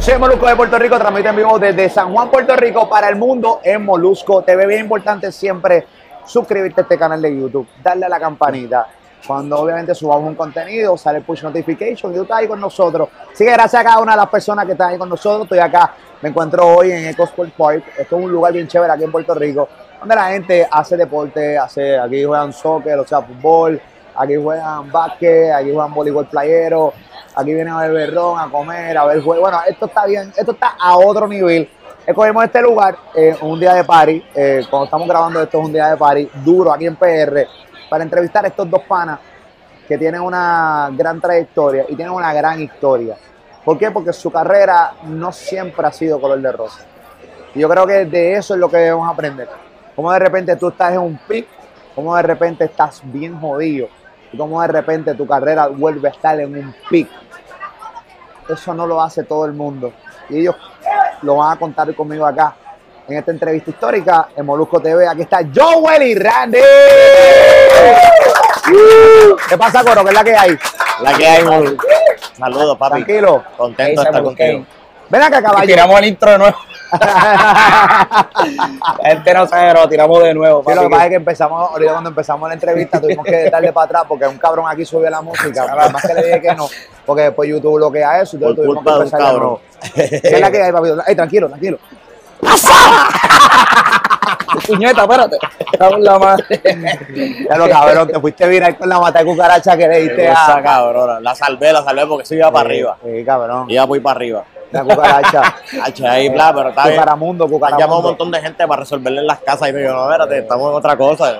Yo soy Molusco de Puerto Rico, transmite en vivo desde San Juan, Puerto Rico para el mundo en Molusco TV. Bien importante siempre suscribirte a este canal de YouTube, darle a la campanita. Cuando obviamente subamos un contenido, sale push notification y tú estás ahí con nosotros. Así que gracias a cada una de las personas que están ahí con nosotros. Estoy acá, me encuentro hoy en EcoSport Park. Esto es un lugar bien chévere aquí en Puerto Rico, donde la gente hace deporte, hace, aquí juegan soccer, o sea, fútbol, aquí juegan básquet, aquí juegan voleibol playero, aquí vienen a beber ron, a comer, a ver juegos. Bueno, esto está bien, esto está a otro nivel. Escogimos este lugar, eh, un día de party, eh, cuando estamos grabando esto es un día de party duro aquí en PR, para entrevistar a estos dos panas que tienen una gran trayectoria y tienen una gran historia. ¿Por qué? Porque su carrera no siempre ha sido color de rosa. Y yo creo que de eso es lo que debemos aprender. Cómo de repente tú estás en un pic, cómo de repente estás bien jodido y cómo de repente tu carrera vuelve a estar en un pic. Eso no lo hace todo el mundo. Y ellos lo van a contar conmigo acá en esta entrevista histórica en Molusco TV. Aquí está Joel y Randy. ¿Qué pasa, Coro? ¿Qué es la que hay? La que hay, Molu. Saludos, papi. Tranquilo. Contento de estar contigo. Ven acá, caballo. Tiramos el intro de nuevo. La gente no sabe, lo tiramos de nuevo. Sí, lo que pasa es que empezamos, ahorita cuando empezamos la entrevista tuvimos que darle para atrás porque un cabrón aquí subió la música. Además que le dije que no, porque después YouTube bloquea eso y Por entonces tuvimos que culpa de un empezar de cabrón. nuevo. ¿Qué es la que hay, papi? Ey, tranquilo, tranquilo. Puñeta, espérate. La madre. Ya lo cabrón, te fuiste viral con la mata de cucaracha que le diste Esa a... cabrona. La salvé, la salvé porque se iba para arriba. Sí, cabrón. Iba muy para arriba. La cucaracha. Ahí, bla, pero está bien. Cucaramundo, Han llamado un cucaramundo. montón de gente para resolverle en las casas y me digo, no, espérate, estamos en otra cosa.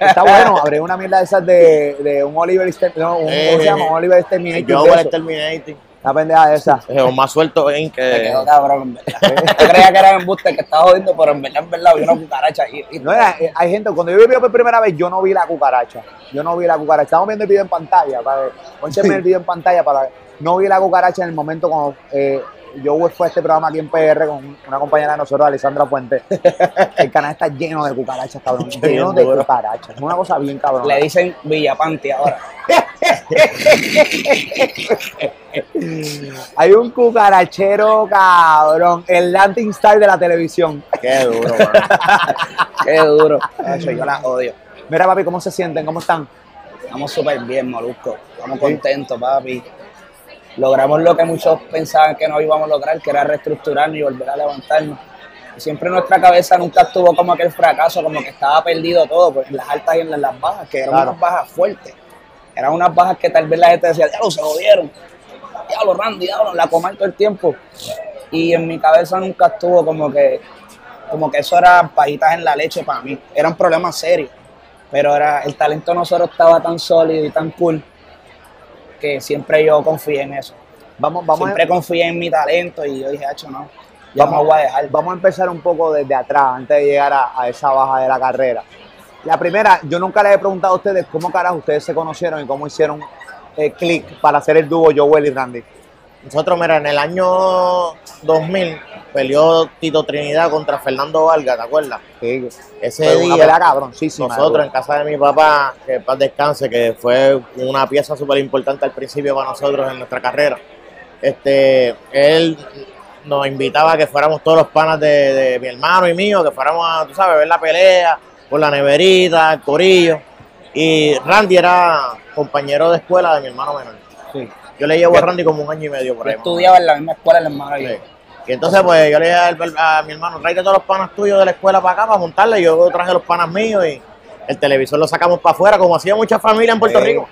Está bueno, abrí una mierda de esas de, de un Oliver no, un, ¿cómo se llama? Un Oliver Exterminator. Yo voy a eso. Terminating. Una pendeja de esa. Es más suelto en Me que. quedó cabrón, en verdad. Yo creía que era embuste que estaba jodiendo, pero en verdad, en verdad, vi una cucaracha ahí. y- No era, eh, hay gente, cuando yo vi por primera vez, yo no vi la cucaracha. Yo no vi la cucaracha. Estamos viendo el video en pantalla. Para ver. Póncheme el video en pantalla para ver. No vi la cucaracha en el momento cuando eh, yo fue a este programa aquí en PR con una compañera de nosotros, Alessandra Fuentes. El canal está lleno de cucarachas, cabrón. Lleno de cucarachas. Es una cosa bien cabrón. Le dicen Villapanti ahora. Hay un cucarachero, cabrón. El landing star de la televisión. Qué duro, man. Qué duro. Nacho, yo las odio. Mira, papi, ¿cómo se sienten? ¿Cómo están? Estamos súper bien, Molusco. Estamos contentos, papi. Logramos lo que muchos pensaban que no íbamos a lograr, que era reestructurarnos y volver a levantarnos. Siempre nuestra cabeza nunca estuvo como aquel fracaso, como que estaba perdido todo, pues en las altas y en las bajas, que eran Claro. unas bajas fuertes. Eran unas bajas que tal vez la gente decía, diablo, se jodieron. Diablo, Randy, diablo, la coman todo el tiempo. Y en mi cabeza nunca estuvo como que, como que eso era pajitas en la leche para mí. Eran problemas serios. Pero era, el talento de nosotros estaba tan sólido y tan cool que siempre yo confié en eso. Vamos, vamos, siempre a, confié en mi talento y yo dije, hacho, no, ya vamos, voy a dejar. vamos a empezar un poco desde atrás, antes de llegar a, a esa baja de la carrera. La primera, yo nunca les he preguntado a ustedes cómo carajo ustedes se conocieron y cómo hicieron eh, click para hacer el dúo Joel y Randy. Nosotros, mira, en el año 2000 peleó Tito Trinidad contra Fernando Vargas, ¿te acuerdas? Sí, Ese fue una día, pelea cabroncísima. nosotros en casa de mi papá, que paz descanse, que fue una pieza súper importante al principio para nosotros en nuestra carrera. Este, él nos invitaba a que fuéramos todos los panas de, de mi hermano y mío, que fuéramos a, tú sabes, ver la pelea, por la neverita, el corillo. Y Randy era compañero de escuela de mi hermano menor. Sí. Yo le llevo a Randy como un año y medio por Yo ahí. más o menos. estudiaba en la misma escuela el hermano y yo. Sí. Y entonces, pues yo le dije a, mi hermano, tráete todos los panas tuyos de la escuela para acá para montarle. Yo traje los panas míos y el televisor lo sacamos para afuera, como hacía mucha familia en Puerto Sí. Rico.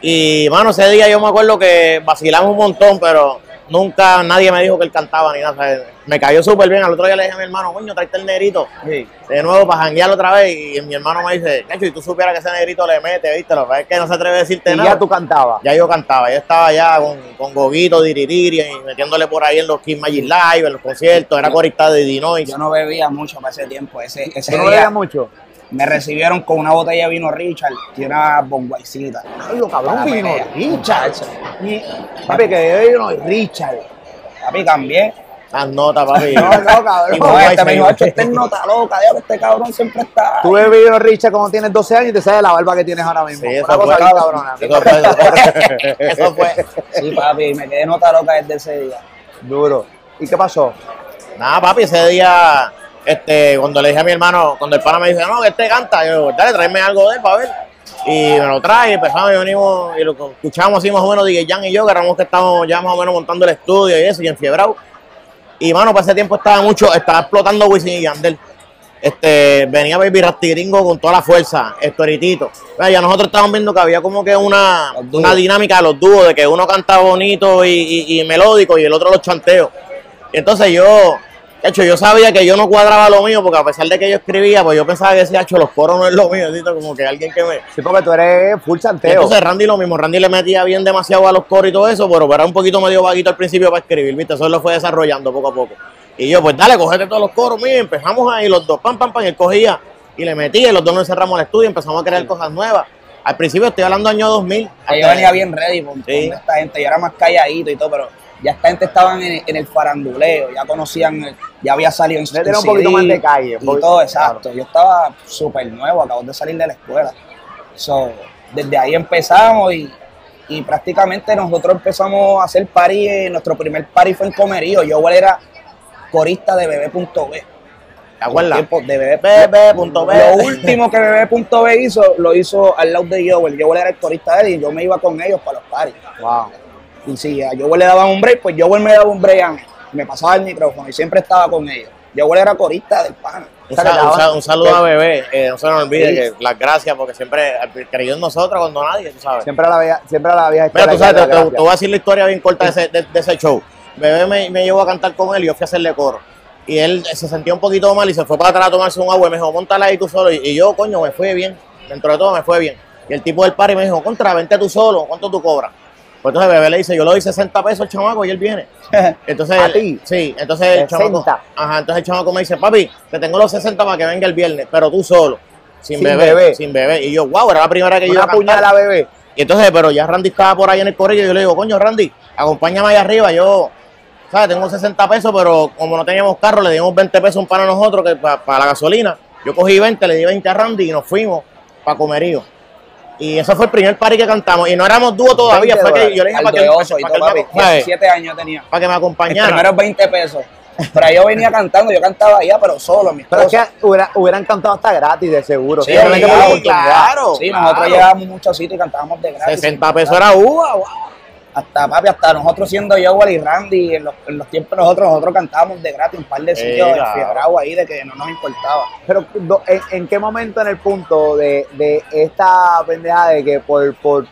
Y, mano, ese día yo me acuerdo que vacilamos un montón, pero nunca nadie me dijo que él cantaba ni nada. Me cayó súper bien. Al otro día le dije a mi hermano, coño, tráete el negrito Sí. de nuevo para janguear otra vez. Y mi hermano me dice, Nacho, y tú supieras que ese negrito le mete, ¿viste? Lo que es que no se atreve a decirte Y nada. ya tú cantabas. Ya yo cantaba, yo estaba ya con, con Goguito, Diririri, y metiéndole por ahí en los Kiss Magic Live, en los conciertos, era corista de Dinois. Yo no bebía mucho para ese tiempo. Ese, ese ¿Tú no día bebías mucho? Me recibieron con una botella de vino Richard y una bombaicita. Ay, lo cabrón, vino pelea. Richard. Papi, que vino Richard. Papi, cambié. Las notas, papi. No, no, cabrón. Y No, este me dijo, se- "Hacho, este es nota loca, diablo, este cabrón siempre está. Tú ves vino Richard cuando tienes 12 años y te sale la barba que tienes ahora mismo. Sí, eso Una cosa fue, bien cabrona. Eso fue, eso fue. Eso fue. Sí, papi, me quedé nota loca desde ese día. Duro. ¿Y qué pasó? Nada, papi, ese día, este, cuando le dije a mi hermano, cuando el pana me dice, no, que este canta, yo, dale, tráeme algo de él para ver. Y me lo trae, empezamos y venimos, y lo escuchamos así más o menos, DJ Jan y yo, que éramos que estábamos ya más o menos montando el estudio y eso, y enfiebrado. Y mano, para ese tiempo estaba mucho, estaba explotando Wisin y Yandel. Este, venía Baby Rastigringo con toda la fuerza, Estoritito. Ya nosotros estábamos viendo que había como que una, una dinámica de los dúos, de que uno canta bonito y, y- y melódico y el otro los chanteos. Y entonces yo, de hecho, yo sabía que yo no cuadraba lo mío, porque a pesar de que yo escribía, pues yo pensaba que decía, hecho, los coros no es lo mío, como que alguien que me... Sí, porque tú eres full santeo. entonces Randy lo mismo, Randy le metía bien demasiado a los coros y todo eso, pero era un poquito medio vaguito al principio para escribir, ¿viste? Eso lo fue desarrollando poco a poco. Y yo, pues dale, cogete todos los coros, mire, empezamos ahí los dos, pam, pam, pam, y él cogía y le metía, y los dos nos encerramos al estudio empezamos a crear cosas nuevas. Al principio estoy hablando año 2000. Yo venía bien ready con, Sí. con esta gente, yo era más calladito y todo, pero ya esta gente estaban en, en el faranduleo, ya conocían, el- ya había salido en Le tenía un poquito más de calle, Y poquito- todo, exacto. Yo estaba súper nuevo, acabo de salir de la escuela. So, desde ahí empezamos y, y prácticamente nosotros empezamos a hacer party, eh, nuestro primer party fue en Comerío, yo era corista de bebé.b. ¿Te acuerdas? Tiempo de bebé. Bebé.b. Lo último que Bebé.b hizo, lo hizo al lado de Joel. Joel era el corista de él y yo me iba con ellos para los parties. Wow. Y si a Joel le daban un break, pues Joel me daba un break a mí. Me pasaba el micrófono y siempre estaba con ellos. Joel era corista del pana. Un, sal- un sal- un saludo a Bebé, eh, no se nos olvide que las gracias, porque siempre creyó en nosotros cuando nadie, tú sabes. Siempre a la vieja, siempre a la vieja Mira, tú sabes, te, te- voy a decir la historia bien corta de ese, de, de ese show. Bebé me, me llevó a cantar con él y yo fui a hacerle coro. Y él se sentía un poquito mal y se fue para atrás a tomarse un agua y me dijo, montala ahí tú solo. Y, y yo, coño, me fue bien. Dentro de todo me fue bien. Y el tipo del party me dijo, contra, vente tú solo, ¿cuánto tú cobras? Pues entonces Bebé le dice, yo le doy 60 pesos al chamaco y él viene. Entonces, ¿A ti? Sí, entonces el 60. chamaco, ajá, entonces el chamaco me dice, papi, te tengo los 60 para que venga el viernes, pero tú solo, sin, Sin bebé, bebé. sin bebé. Y yo, wow, era la primera que yo iba a puñalada, bebé. Y entonces, pero ya Randy estaba por ahí en el corrillo y yo le digo, coño, Randy, acompáñame allá arriba. Yo, ¿sabes? Tengo 60 pesos, pero como no teníamos carro, le dimos 20 pesos para nosotros que para la gasolina. Yo cogí 20, le di 20 a Randy y nos fuimos para Comerío. Y ese fue el primer party que cantamos. Y no éramos dúo todavía, 20 fue que yo le dije para que, de para oso y que papi. ¿sabes? 17 años tenía. para que me acompañara. primeros 20 pesos. Pero yo venía cantando, yo cantaba allá, pero solo, mis Pero es cosas. que hubiera- hubieran cantado hasta gratis, de seguro. Sí, obligado, oportunidad. claro. Sí, nosotros llegábamos a muchos sitios y cantábamos de gratis. 60 pesos era uva. wow. Hasta papi, hasta nosotros siendo Joel y Randy, en los, en los tiempos nosotros, nosotros cantábamos de gratis un par de sitios enfiebrados ahí de que no nos importaba. Pero ¿en, en qué momento en el punto de, de esta pendeja de que por, por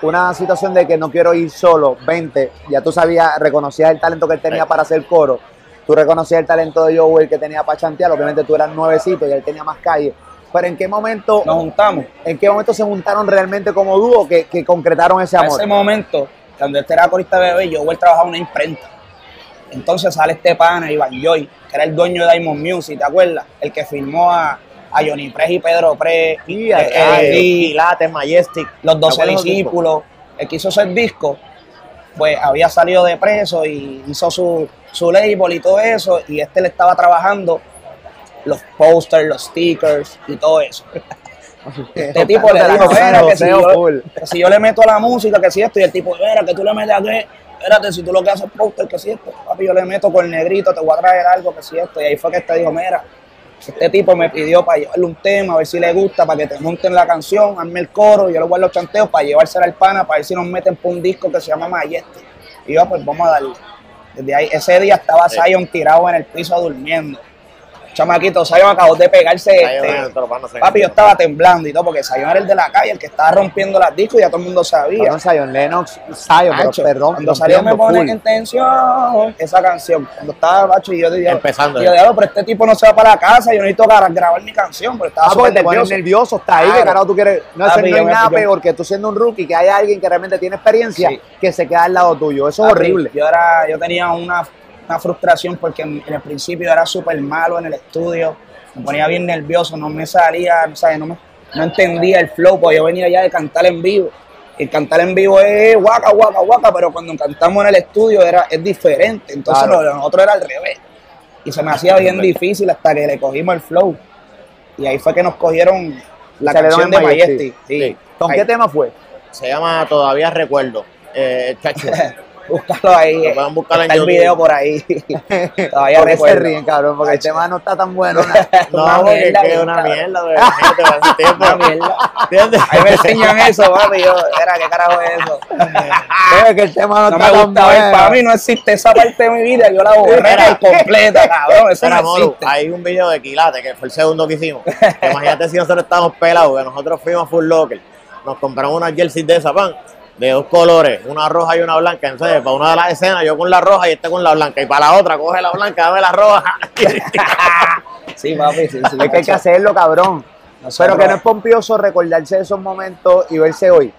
una situación de que no quiero ir solo, 20, ya tú sabías, reconocías el talento que él tenía Sí. para hacer coro, tú reconocías el talento de Joel que tenía para chantear, obviamente tú eras nuevecito y él tenía más calle. Pero ¿en qué momento, Nos juntamos. en qué momento se juntaron realmente como dúo que, que concretaron ese amor? ese momento, cuando este era corista bebé, Joel trabajaba en una imprenta. Entonces sale este pana, Iván Joy, que era el dueño de Diamond Music, ¿te acuerdas? El que firmó a, a Johnny Prez y Pedro Prez, Y a- eh, a- eh, Pilates, Majestic. los 12 ¿Te acuerdas de esos discípulos, el que hizo ese disco, pues había salido de preso y hizo su, su label y todo eso, y este le estaba trabajando los posters, los stickers y todo eso. Este tipo le dijo, "Mira, que si yo, full. que si yo le meto la música, que si esto, y el tipo, mira, que tú le metes a qué, espérate, si tú lo que haces es póster, que si esto, papi, yo le meto con el negrito, te voy a traer algo, que si esto, y ahí fue que este dijo, mira, este tipo me pidió para llevarle un tema, a ver si le gusta, para que te monten la canción, hazme el coro, yo le voy a los chanteos para llevársela al pana, para ver si nos meten por un disco que se llama Majestic. Y yo, pues vamos a darle. Desde ahí, ese día estaba. Zion tirado en el piso durmiendo. Chamaquito, Zion acabó de pegarse este, Papi, yo estaba temblando y todo, porque Zion era el de la calle, el que estaba rompiendo las discos y ya todo el mundo sabía. Perdón, Zion Lennox, Zion, pero perdón, cuando salió me pone full. en tensión esa canción. Cuando estaba macho y yo dije, Empezando, y yo eh. dije, pero este tipo no se va para la casa, yo necesito gra- grabar mi canción, pero estaba Ah, súper nervioso. nervioso, está ahí, Claro. carajo tú quieres. No, Papi, no hay me- nada peor que tú siendo un rookie, que haya alguien que realmente tiene experiencia, Sí. que se queda al lado tuyo. Eso es horrible. Yo, era, yo tenía una, una frustración porque en, el principio era súper malo en el estudio, me ponía bien nervioso, no me salía, ¿sabes? No, me- no entendía el flow, porque yo venía ya de cantar en vivo. Y cantar en vivo es guaca, guaca, guaca, pero cuando cantamos en el estudio era, es diferente. Entonces Claro. lo de nosotros era al revés. Y se me hacía bien difícil hasta que le cogimos el flow. Y ahí fue que nos cogieron la Salieron canción de. Majestic. Sí. Sí. ¿Con Ahí. qué tema fue? Se llama Todavía Recuerdo. Eh, chacho, Búscalo ahí. Pueden buscar en el YouTube. video por ahí. Todavía ¿Por qué se ríen, cabrón? Porque el tema no está tan bueno. No, Una porque mierda, es una cabrón. mierda, tiempo. Una mierda. ¿Entiendes? Ahí me enseñan eso, papi. Yo, era, ¿qué carajo es eso? Es que el tema no, No está me tan gusta ver, bueno. para mí no existe esa parte de mi vida. Yo la borré completa, cabrón. Eso Mira, no Molu, existe. hay un video de Quilate, que fue el segundo que hicimos. Imagínate si nosotros estábamos pelados, que nosotros fuimos a Full Locker, nos compramos unas jerseys de esa pan, de dos colores, una roja y una blanca. Entonces, para una de las escenas, yo con la roja y este con la blanca. Y para la otra, coge la blanca, dame la roja. Sí, papi, sí, sí. Es que hay que hacerlo, cabrón. Nosotros- Pero que no es pompioso recordarse de esos momentos y verse hoy.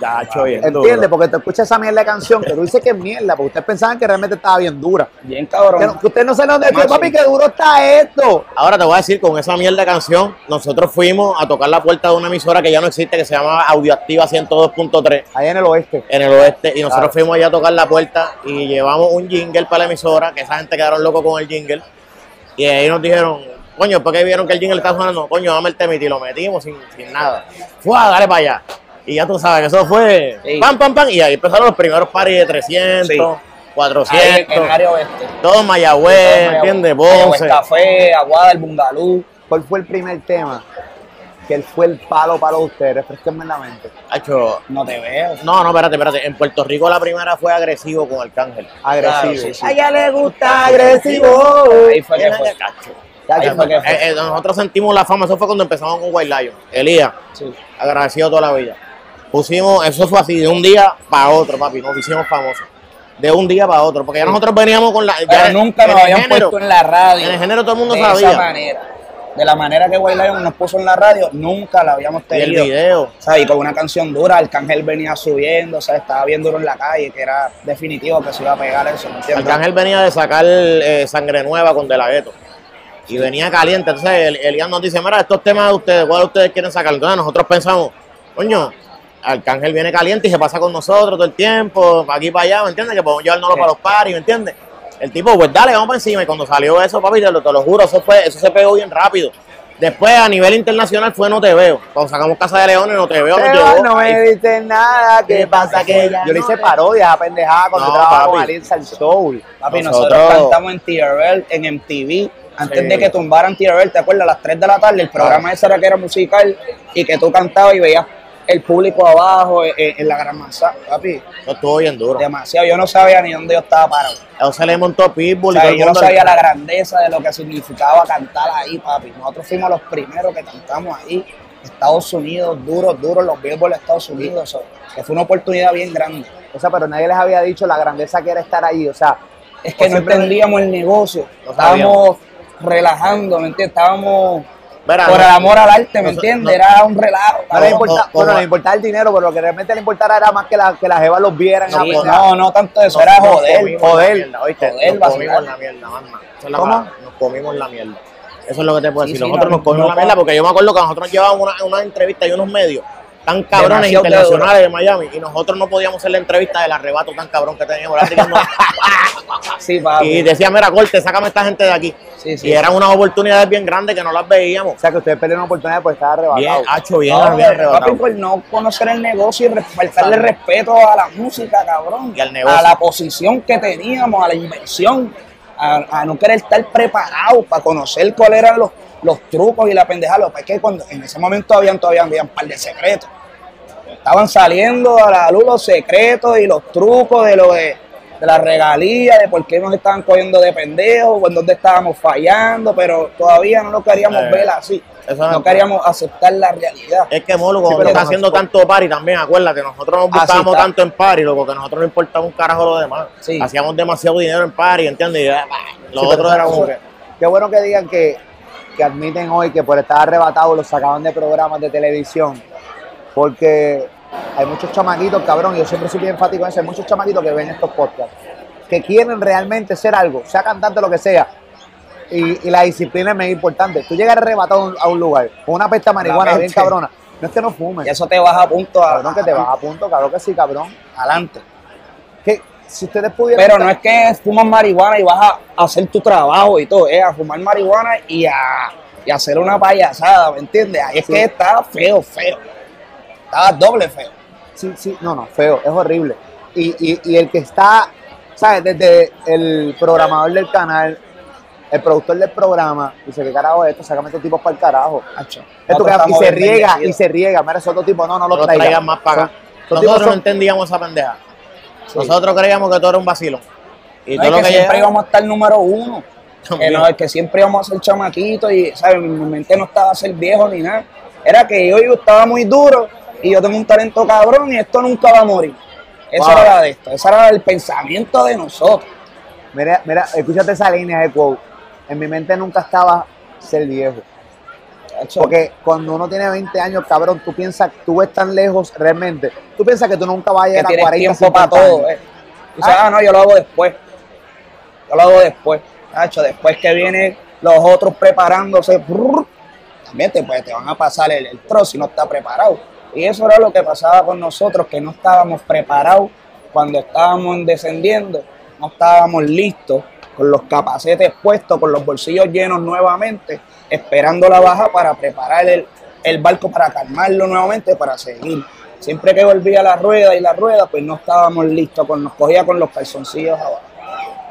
Ya, hecho bien. ¿Entiendes? Porque te escuchas esa mierda de canción que tú dices que es mierda, porque ustedes pensaban que realmente estaba bien dura. Bien Que, cabrón. no- que no saben dónde es, Macho. papi, que duro está esto. Ahora te voy a decir, con esa mierda de canción, nosotros fuimos a tocar la puerta de una emisora que ya no existe, que se llama Audioactiva 102.3. Ahí en el oeste. en el oeste y nosotros Claro. fuimos allá a tocar la puerta y llevamos un jingle para la emisora, que esa gente quedaron locos con el jingle y ahí nos dijeron, coño, ¿por qué vieron que el jingle está sonando? Coño, dame el temita y lo metimos sin, sin nada. Fue dale para allá. Y ya tú sabes que eso fue Sí. pam, pam, pam. Y ahí empezaron los primeros paris de 300, Sí. 400, Ahí en el área oeste. todo Mayagüez, ¿entiendes? Mayagüez. Café, Aguada, el Bungalú. ¿Cuál fue el primer tema? Que él fue el palo palo de ustedes. Refresquenme en la mente. Hacho, No te veo. No, no, espérate, espérate. En Puerto Rico la primera fue agresivo con Arcángel. Agresivo. Claro, sí, sí. A ella le gusta agresivo. Ahí fue que fue. Cacho. Ahí fue que fue. Eh, eh, nosotros sentimos la fama, eso fue cuando empezamos con White Lion. Elías, Sí. agradecido toda la vida. Pusimos, eso fue así, de un día para otro, papi, nos hicimos famosos. De un día para otro, porque ya nosotros veníamos con la. ya Pero nunca nos habían género, puesto en la radio. En el género todo el mundo de sabía. esa manera. De la manera que White Lion nos puso en la radio, nunca la habíamos Y el tenido. video. O sea, y con una canción dura, Arcángel venía subiendo, o sea, estaba bien duro en la calle, que era definitivo que se iba a pegar eso, ¿me entiendes? Arcángel venía de sacar eh, sangre nueva con De La Ghetto. Y venía caliente. Entonces el- Elías nos dice, mira, estos temas de ustedes, ¿cuáles ustedes quieren sacar? Entonces nosotros pensamos, coño, Arcángel viene caliente y se pasa con nosotros todo el tiempo, pa' aquí para allá, ¿me entiendes? Que podemos llevárnoslo Sí. para los paris, ¿me entiendes? El tipo, pues dale, vamos para encima. Y cuando salió eso, papi, te lo, te lo juro, eso, fue, eso se pegó bien rápido. Después, a nivel internacional, fue No Te Veo. Cuando sacamos Casa de Leones, No Te Veo nos llegó. no me dices nada. ¿Qué pasa que ya Yo le hice parodia a pendejada cuando No, trabajaba con. Alianza el Soul. Papi, Nosotros- nosotros, cantamos en TRL, en MTV, antes Sí. de que tumbaran TRL, ¿te acuerdas? A las 3 de la tarde, el programa ese era que era musical y que tú cantabas y veías el público abajo en, en la gran manzana, papi, Eso estuvo bien duro. demasiado. Yo no sabía ni dónde yo estaba parado. Eso se le montó Pitbull O y sea, todo el yo no sabía la grandeza de lo que significaba cantar ahí, papi. Nosotros fuimos los primeros que cantamos ahí. Estados Unidos, duros, duros, los Billboard de Estados Unidos. o sea, que fue una oportunidad bien grande. O sea, pero nadie les había dicho la grandeza que era estar ahí. O sea, Es que O no entendíamos el negocio. Estábamos relajando, ¿me entiendes? Estábamos Mira, por no- el amor al arte, ¿me no- entiendes? no- Era un relajo. no les Como- importa, como- bueno, les importaba el dinero, pero lo que realmente le importaba era más que la, que la jeva los vieran. A no, pendejar. no, tanto eso, era joder. joder, la mierda, ¿oíste? joder, nos comimos la mierda, mamá. Es ¿Cómo? Nos comimos la mierda. Eso es lo que te puedo Sí, decir. sí, nosotros no, nos comimos no la mierda porque yo me acuerdo que nosotros llevábamos una, una entrevista y unos medios tan cabrones Demasiado internacionales de Miami y nosotros no podíamos hacer la entrevista del arrebato tan cabrón que teníamos. Sí, y decía, mira, corte, sácame esta gente de aquí. Sí, sí. Y eran unas oportunidades bien grandes que no las veíamos. O sea, que ustedes perdieron una oportunidad por estar Bien, arrebatado. hacho, bien, No, bien papi, por no conocer el negocio y faltarle respeto a la música, cabrón. Y al negocio. A la posición que teníamos, a la inversión, a, a no querer estar preparado para conocer cuáles eran los, los trucos y la pendejada. Lo que pasa es que cuando, en ese momento habían todavía habían un par de secretos. Estaban saliendo a la luz los secretos y los trucos de lo de, de la regalía, de por qué nos estaban cogiendo de pendejos, en dónde estábamos fallando, pero todavía no lo queríamos Eh, ver así. no queríamos aceptar la realidad. Es que Molo, cuando pero está haciendo pues- tanto party también, acuérdate, nosotros nos buscábamos tanto en party, loco, que a nosotros no importaba un carajo lo demás. Sí. Hacíamos demasiado dinero en party, ¿entiendes? Y, ah, Lo Sí, otro era como que... Qué bueno que digan que, que admiten hoy que por estar arrebatados los sacaban de programas de televisión. Porque hay muchos chamaquitos, cabrón, y yo siempre soy bien enfático en eso, hay muchos chamaquitos que ven estos podcasts, que quieren realmente ser algo, sea cantante, lo que sea. Y, y la disciplina es muy importante. Tú llegas arrebatado a un, lugar con una pesta de marihuana bien cabrona. No es que no fumes, Y eso te baja a punto a, cabrón, que te vas a punto, cabrón, que sí, cabrón. adelante. Que si ustedes pudieran. Pero no es que fumas marihuana y vas a hacer tu trabajo y todo, es a fumar marihuana y a, y a hacer una payasada, ¿me entiendes? Ahí es Sí. que está feo, feo. Estaba doble feo. Sí, sí, no, no, feo, es horrible. y, y, y el que está, ¿sabes? Desde el programador del canal, el productor del programa, dice, ¿qué carajo es esto? Sácame estos tipos para el carajo. Esto que- y se riega, y se riega. Mira, esos dos tipos, no, no No los lo traigan. traigan más para acá. Son- Nosotros no entendíamos esa pendeja. Sí. Nosotros creíamos que todo era un vacilón. Y No, todo es lo que que siempre llegaba- íbamos a estar número uno. Que, no, que siempre íbamos a ser chamaquitos y, ¿sabes? Mi mente no estaba a ser viejo ni nada. Era que yo, yo estaba muy duro y yo tengo un talento cabrón y esto nunca va a morir. Eso Wow. era de esto, ese era el pensamiento de nosotros. Mira, mira, escúchate esa línea de quote. En mi mente nunca estaba ser viejo. Porque cuando uno tiene 20 años, cabrón, tú piensas, tú ves tan lejos realmente. Tú piensas que tú nunca vas a que llegar a tienes 40, tiempo para 50 todo. eh. Dices, ah, no, yo lo hago después. Yo lo hago después. Hacho, después que vienen los otros preparándose, brrr, también te, pues, te van a pasar el, el trozo si no está preparado. Y eso era lo que pasaba con nosotros, que no estábamos preparados cuando estábamos descendiendo, no estábamos listos, con los capacetes puestos, con los bolsillos llenos nuevamente, esperando la baja para preparar el, el barco, para calmarlo nuevamente, para seguir. Siempre que volvía la rueda y la rueda, pues no estábamos listos, nos cogía con los calzoncillos abajo.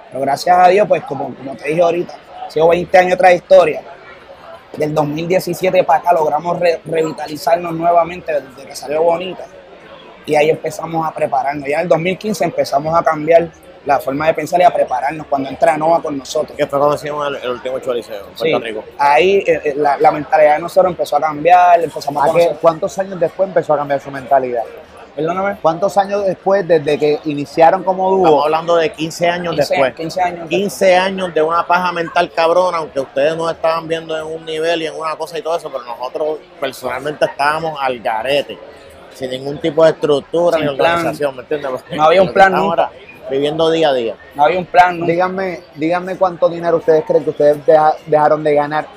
Pero gracias a Dios, pues como, te dije ahorita, ha sido 20 años de trayectoria. Del 2017 para acá logramos re- revitalizarnos nuevamente desde que salió Bonita. Y ahí empezamos a prepararnos. Ya en el 2015 empezamos a cambiar la forma de pensar y a prepararnos cuando entra Nova con nosotros. Cuando hicimos el, el último choliseo en Sí, Puerto Rico. ahí eh, eh, la, la mentalidad de nosotros empezó a cambiar, empezamos a ¿A conocer. ¿Cuántos años después empezó a cambiar su mentalidad? Perdóname. ¿Cuántos años después, desde que iniciaron como Estamos dúo? hablando de 15 años 15, después. 15 años. 15 años de una paja mental cabrona, aunque ustedes nos estaban viendo en un nivel y en una cosa y todo eso, pero nosotros personalmente estábamos al garete, sin ningún tipo de estructura Sin ni plan. organización, ¿me entiendes? No había un plan estamos nunca. ahora Viviendo día a día. No había un plan, ¿no? Díganme, díganme cuánto dinero ustedes creen que ustedes deja- dejaron de ganar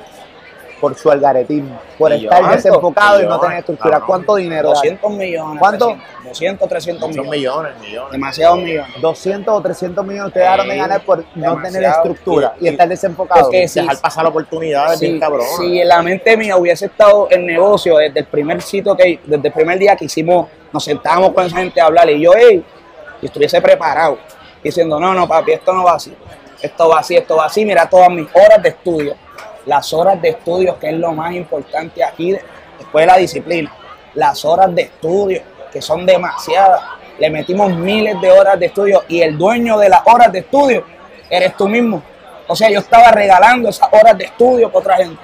por su algaretismo, por Millones, estar desenfocado y no tener estructura. ¿Cuánto dinero? 200 millones. ¿Cuánto? 300, 200, 300 Son millones. millones, millones. Demasiados millones. 200 o 300 millones ustedes dejaron de ganar por no tener estructura y, Y- estar desenfocados. Porque sí, Dejar pasar oportunidades Si, bien cabrón. si en la mente mía hubiese estado el negocio desde el primer sitio que, desde el primer día que hicimos, nos sentábamos con esa gente a hablar y yo, hey, y estuviese preparado, diciendo, no, no, papi, esto no va así, esto va así, esto va así, mira todas mis horas de estudio, las horas de estudio, que es lo más importante aquí, de- después de la disciplina, las horas de estudio, que son demasiadas, le metimos miles de horas de estudio y el dueño de las horas de estudio eres tú mismo. O sea, yo estaba regalando esas horas de estudio para otra gente.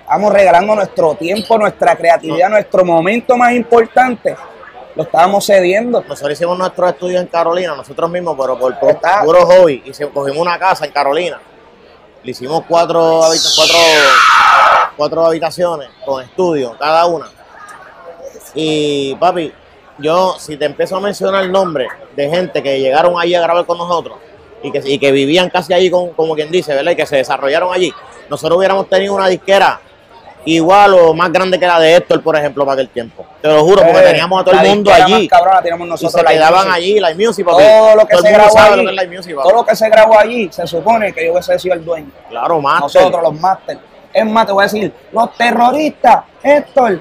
Estamos regalando nuestro tiempo, nuestra creatividad, nuestro momento más importante. Lo estábamos cediendo. Nosotros hicimos nuestros estudios en Carolina, nosotros mismos, pero por, por puro hobby. Y se- cogimos una casa en Carolina. Le hicimos cuatro, cuatro, cuatro habitaciones con estudio, cada una. Y papi, yo si te empiezo a mencionar el nombre de gente que llegaron allí a grabar con nosotros y que, y que vivían casi allí con, como quien dice, ¿verdad? Y que se desarrollaron allí, nosotros hubiéramos tenido una disquera igual o más grande que la de Héctor, por ejemplo, para aquel tiempo. Te lo juro, porque Eh, teníamos a todo la el mundo allí. cabrona tenemos Y nosotros, se quedaban Music. allí, Live Music, papi. Todo lo que Todo se grabó sabe lo allí, que Music, todo lo que se grabó allí, se supone que yo hubiese sido el dueño. Claro, más. Nosotros, los máster. Es más, te voy a decir, los terroristas, Héctor,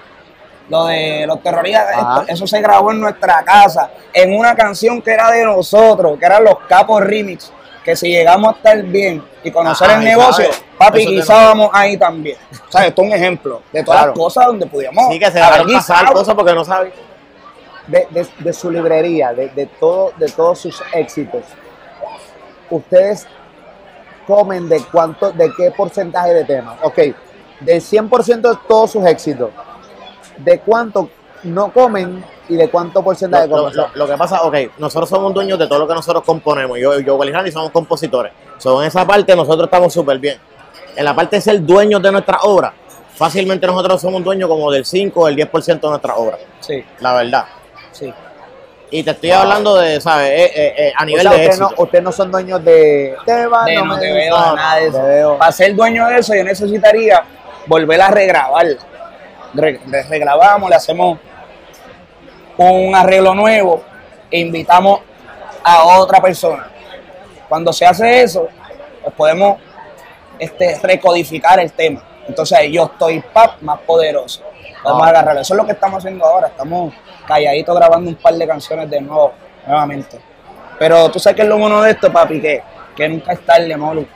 lo de los terroristas. Héctor, eso se grabó en nuestra casa, en una canción que era de nosotros, que eran los Capos Remix, que si llegamos a estar bien y conocer Ajá, el y negocio, sabes, papi, eso te guisábamos ahí también. O sea, esto es un ejemplo de todas Claro. las cosas donde pudiéramos Sí, que se dejaron pasar cosas porque no saben. de, de- de su librería, de, de todo, de todos sus éxitos, ustedes comen de cuánto, de qué porcentaje de temas. Ok, del 100% de todos sus éxitos, ¿de cuánto no comen y de cuánto porcentaje Lo, lo- lo- lo que pasa, ok, nosotros somos dueños de todo lo que nosotros componemos. Yo, yo Randy, somos compositores. So, en esa parte nosotros estamos súper bien. En la parte de ser dueños de nuestra obra, fácilmente nosotros somos dueños como del 5 o del 10% de nuestra obra, Sí, la verdad. sí. Y te estoy hablando de, ¿sabes? Eh, eh, eh, a O nivel sea, de ustedes no, ustedes no son dueños de te va, De no no me te veo, no, nada de eso. veo. Para ser dueño de eso, yo necesitaría volver a regrabar. Re- re- regrabamos, le hacemos un arreglo nuevo e invitamos a otra persona. Cuando se hace eso, pues podemos este, recodificar el tema. Entonces yo estoy pap, más poderoso. Vamos Ah. a agarrarlo. Eso es lo que estamos haciendo ahora. Estamos calladitos grabando un par de canciones de nuevo nuevamente. Pero tú sabes que es lo bueno de esto, papi, que, que nunca es tarde, Molu.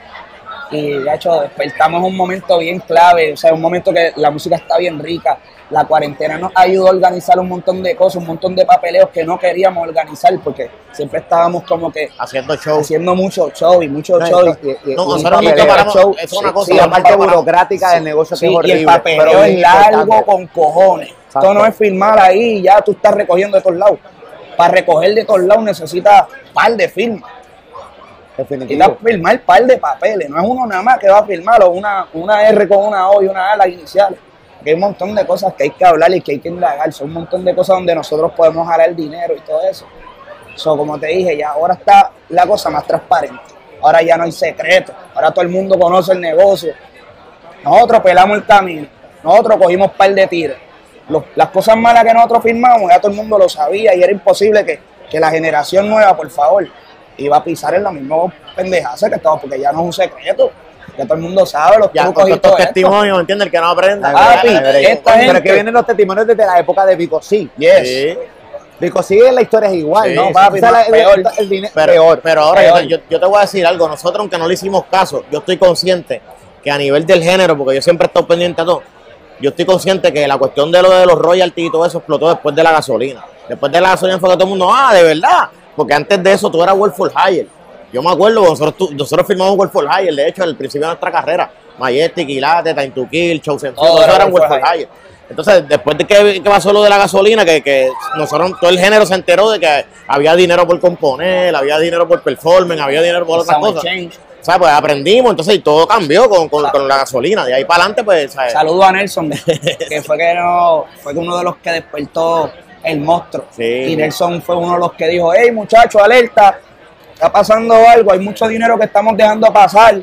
Y de hecho despertamos un momento bien clave, o sea, un momento que la música está bien rica. La cuarentena nos ayudó a organizar un montón de cosas, un montón de papeleos que no queríamos organizar porque siempre estábamos como que Haciendo show. haciendo mucho show y mucho No, show. y- y- y- No, y nosotros papeleo, nunca paramos. show, Eso es una sí, cosa. Sí, la parte burocrática del negocio que es horrible. y el papeleo pero es largo importante. con cojones. Esto no es firmar ahí y ya tú estás recogiendo de todos lados. Para recoger de todos lados necesitas par de firmas. Definitivo. Necesitas firmar par de papeles. No es uno nada más que va a firmar o una, una R con una O y una A las iniciales. Aquí hay un montón de cosas que hay que hablar y que hay que indagar. Son un montón de cosas donde nosotros podemos jalar dinero y todo eso. So, como te dije, ya ahora está la cosa más transparente. Ahora ya no hay secreto. Ahora todo el mundo conoce el negocio. Nosotros pelamos el camino. Nosotros cogimos par de tiros. Las cosas malas que nosotros firmamos, ya todo el mundo lo sabía y era imposible que, que la generación nueva, por favor, iba a pisar en la misma pendejaza que estaba, porque ya no es un secreto. Ya todo el mundo sabe los Ya, con estos testimonios, ¿entiendes? El que no aprenda. Esta Pero gente- que vienen los testimonios desde la época de Vico sí. Yes. Sí. Vico sí, la historia es igual, Sí, ¿no? papi, más el- peor. el- el dinero- Pero, peor. pero ahora Peor. yo, yo te voy a decir algo. Nosotros, aunque no le hicimos caso, yo estoy consciente que a nivel del género, porque yo siempre he estado pendiente a todo, yo estoy consciente que la cuestión de lo de los royalties y todo eso explotó después de la gasolina. Después de la gasolina fue que todo el mundo, ah, de verdad. Porque antes de eso tú eras World for Hire. Yo me acuerdo, nosotros, nosotros firmamos World for Hire, de hecho, al principio de nuestra carrera. Majestic, Ilate, Time to Kill, Chosen era eran World for Hire. Entonces, después de que, que pasó lo de la gasolina, que, que nosotros, todo el género se enteró de que había dinero por componer, había dinero por performance, había dinero por otras cosas. O sea, pues aprendimos, entonces y todo cambió con, con, con la gasolina. De ahí para adelante, pues, ¿sabes? Saludo a Nelson, que fue que no, fue uno de los que despertó el monstruo. Sí. Y Nelson fue uno de los que dijo, hey muchachos, alerta, está pasando algo, hay mucho dinero que estamos dejando pasar.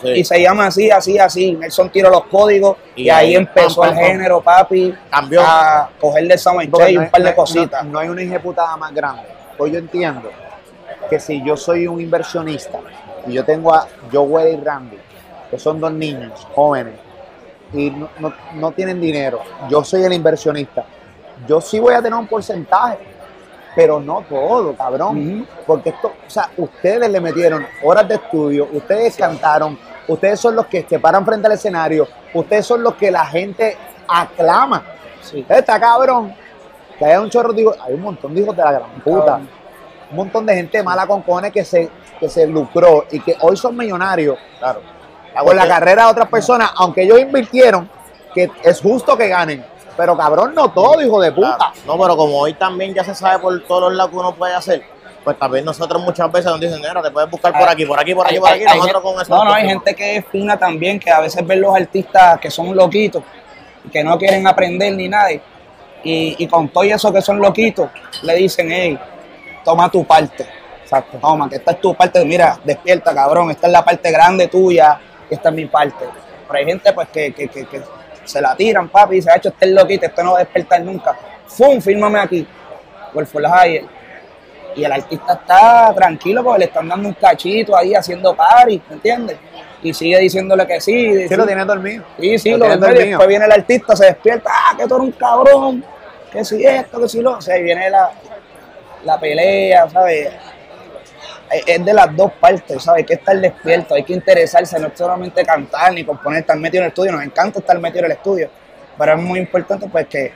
Sí. Y se llama así, así, así. Nelson tiró los códigos y, Y ahí ahí, empezó pam, el pam, género, papi, Cambió. a coger de Sound Porque y un par de cositas. No, no hay una ejecutada más grande. Pues yo entiendo que si yo soy un inversionista y yo tengo a Joel y Randy, que son dos niños jóvenes, y no, no- no tienen dinero, yo soy el inversionista, yo sí voy a tener un porcentaje, pero no todo, cabrón. Porque esto, o sea, ustedes le metieron horas de estudio, ustedes cantaron, ustedes son los que se paran frente al escenario, ustedes son los que la gente aclama. Sí. Está cabrón. Que haya un chorro, digo, hay un montón de hijos de la gran puta. Cabrón. Un montón de gente mala con cojones que se, que se lucró y que hoy son millonarios Claro. por la carrera de otras personas, aunque ellos invirtieron, que es justo que ganen. Pero cabrón, no todo, hijo de puta. Claro. No, pero como hoy también ya se sabe por todos los lados que uno puede hacer, pues también nosotros muchas veces nos dicen, "Nena, te puedes buscar por aquí, por aquí, por aquí, por aquí. hay- hay Nosotros con eso. No, no, hay gente que es fina también, que a veces ven los artistas que son loquitos, y que no quieren aprender ni nada. Y, y con todo eso que son loquitos, le dicen, hey, toma tu parte. Exacto. Toma, que esta es tu parte. Mira, despierta, cabrón. Esta es la parte grande tuya. y Esta es mi parte. Pero hay gente, pues, que, que, que, que se la tiran, papi. Y dice, hecho, este es loquito. Este no va a despertar nunca. ¡Fum! Fírmame aquí. Por Hire. Y el artista está tranquilo porque le están dando un cachito ahí haciendo party, ¿me entiendes? Y sigue diciéndole que sí. Sí, sí. lo tiene dormido. Sí, sí, Lo lo tiene demás, y dormido. después viene el artista, se despierta, ah, que tú eres un cabrón, que si esto, que si lo, o sea, ahí viene la, la pelea, ¿sabes? Es- Es de las dos partes, ¿sabes? Hay que estar despierto, hay que interesarse, no es solamente cantar ni componer, estar metido en el estudio, nos encanta estar metido en el estudio, pero es muy importante pues que,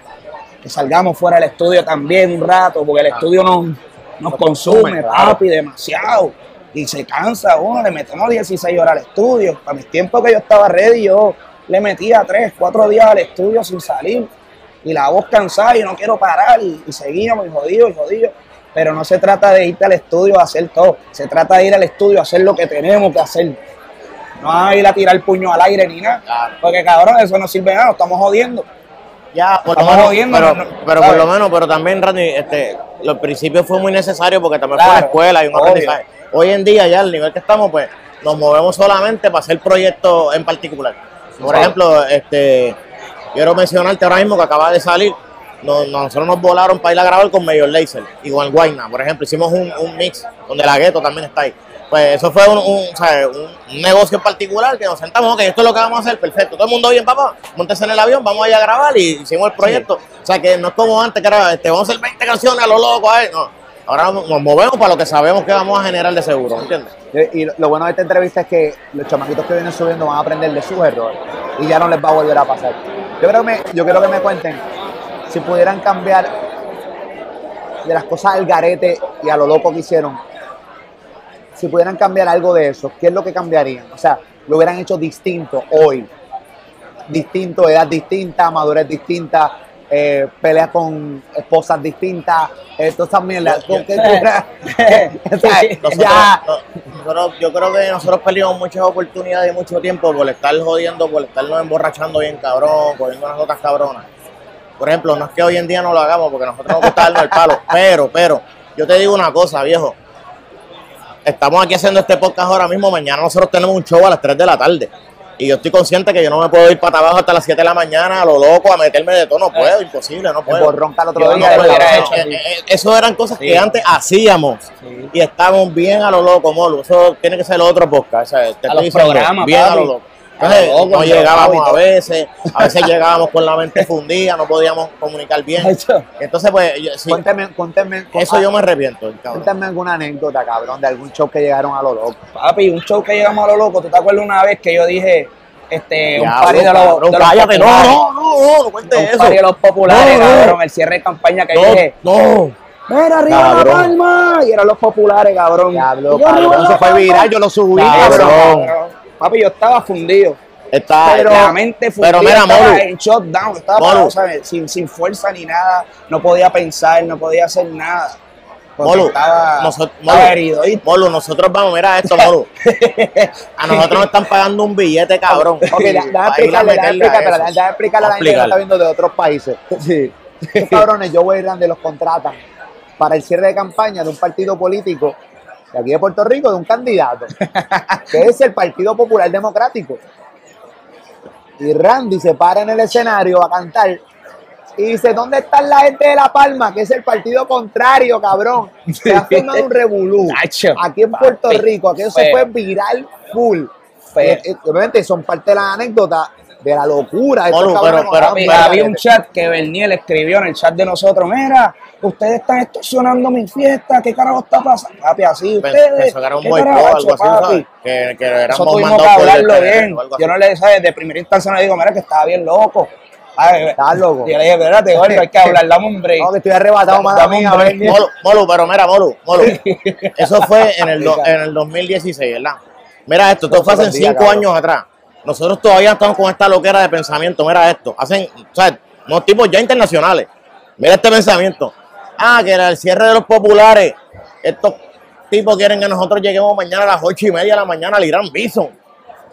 que salgamos fuera del estudio también un rato, porque el estudio nos, nos Nos consume, consume, claro. papi, demasiado. Y se cansa uno, le metemos 16 horas al estudio. Para mis tiempos que yo estaba ready, yo le metía 3, 4 días al estudio sin salir. Y la voz cansada y no quiero parar. Y, y seguíamos y jodido y jodido. Pero no se trata de irte al estudio a hacer todo. Se trata de ir al estudio a hacer lo que tenemos que hacer. No a ir a tirar el puño al aire ni nada. Claro. Porque cabrón, eso no sirve nada, nos estamos jodiendo. Ya, por lo Estamos menos, jodiendo, pero, no, pero por lo menos, pero también, Randy, este, los principios fue muy necesario porque también fue una escuela y un aprendizaje. Hoy en día, ya al nivel que estamos, pues, nos movemos solamente para hacer proyectos en particular. Por ejemplo, este, quiero mencionarte ahora mismo que acaba de salir, nos- nosotros nos volaron para ir a grabar con Mayor Laser y con el Guayna, por ejemplo, hicimos un, un mix donde la gueto también está ahí. Pues eso fue un, un, ¿sabes? un- un negocio en particular que nos sentamos, ok, esto es lo que vamos a hacer, perfecto. Todo el mundo bien, papá, montese en el avión, vamos allá a grabar y hicimos el proyecto. O sea que no es como antes que era, este, vamos a hacer 20 canciones a lo loco, ¿eh? no. Ahora nos movemos para lo que sabemos que vamos a generar de seguro, ¿entiendes? Y lo bueno de esta entrevista es que los chamaquitos que vienen subiendo van a aprender de sus errores y ya no les va a volver a pasar. Yo creo que me, yo quiero que me cuenten si pudieran cambiar de las cosas al garete y a lo loco que hicieron, si pudieran cambiar algo de eso, ¿qué es lo que cambiarían? O sea, lo hubieran hecho distinto hoy. Distinto, edad distinta, madurez distinta, eh, peleas con esposas distintas, esto también la Yo- yo- ¿qué tú- o sea, Nosotros- ya, nosotros- yo creo que nosotros perdimos muchas oportunidades y mucho tiempo por estar jodiendo, por estarnos emborrachando bien cabrón, cogiendo unas notas cabronas. Por ejemplo, no es que hoy en día no lo hagamos porque nosotros nos gusta darnos el palo, pero, pero, yo te digo una cosa, viejo. Estamos aquí haciendo este podcast ahora mismo, mañana nosotros tenemos un show a las 3 de la tarde. Y yo estoy consciente que yo no me puedo ir para abajo hasta las 7 de la mañana a lo loco, a meterme de todo, no puedo, imposible, no el puedo. el otro día. no no, eh, eh, Eso eran cosas Sí. que antes hacíamos Sí. y estábamos bien a lo loco, Molo. Eso tiene que ser otro podcast. o sea, te A estoy los diciendo, programas, bien a lo loco. Entonces, no en llegábamos a veces, a veces llegábamos con la mente fundida, no podíamos comunicar bien. Entonces, pues, yo- sí, Cuéntame, cuéntame, eso yo me arrepiento, cabrón. cuéntame alguna anécdota, cabrón, de algún show que llegaron a lo loco. Papi, un show que llegamos a lo loco. ¿Tú te acuerdas una vez que yo dije, este, un Diablo, party de los, de los cállate, no, populares? no, no, no, no cuentes Un eso. party de los populares, No, no. cabrón. El cierre de campaña que No, dije, no. ¡Mira, arriba la Cabrón. palma! Y eran los populares, cabrón. Diablo, Y yo, "Arriba cabrón, la se fue palma". viral, yo lo subí, Cabrón, cabrón. Papi, yo estaba fundido. Está, Pero, la mente fundida, pero mira, estaba Molu. en shutdown, estaba Molu. parado, ¿sabes? Sin, sin fuerza ni nada, no podía pensar, no podía hacer nada. Porque Molu, estaba, nosotros- estaba Molu. herido. Molu, nosotros vamos, mira esto, Molu. A nosotros nos están pagando un billete, cabrón. Ok, da- déjame explicarle, déjame explicarle, eso. déjame explicarle a la gente que está viendo de otros países. Sí. Estos cabrones, Joe y Randy los contratan para el cierre de campaña de un partido político de aquí de Puerto Rico, de un candidato, que es el Partido Popular Democrático. Y Randy se para en el escenario a cantar y dice, ¿dónde están la gente de La Palma? Que es el partido contrario, cabrón. Se ha formado un revolú. Aquí en Puerto Rico, aquello se fue viral full. Feo. Y- y obviamente son parte de la anécdota de la locura. estos pero- había un chat que Berniel escribió en el chat de nosotros, mira, ustedes están extorsionando mi fiesta, ¿qué carajo está pasando? Papi, así, Pensó ustedes, que era un ¿qué boicot algo así. Que, que éramos Eso tuvimos que hablarlo bien. Yo no le ¿sabes? de primera instancia no le digo, mira, que estaba bien loco. Estás loco. Yo le dije, espérate, gordo, hay que hablar, dame un break. No, que estoy arrebatado, mía. Bernie. Molu, Molu, pero mira, Molu, Molu. Eso fue en el, en el 2016, ¿verdad? Mira esto, esto fue hace cinco años atrás. Nosotros todavía estamos con esta loquera de pensamiento. Mira esto, hacen, o sea, unos tipos ya internacionales. Mira este pensamiento. Ah, que era el cierre de los populares. Estos tipos quieren que nosotros lleguemos mañana a las ocho y media de la mañana al Irán Bison.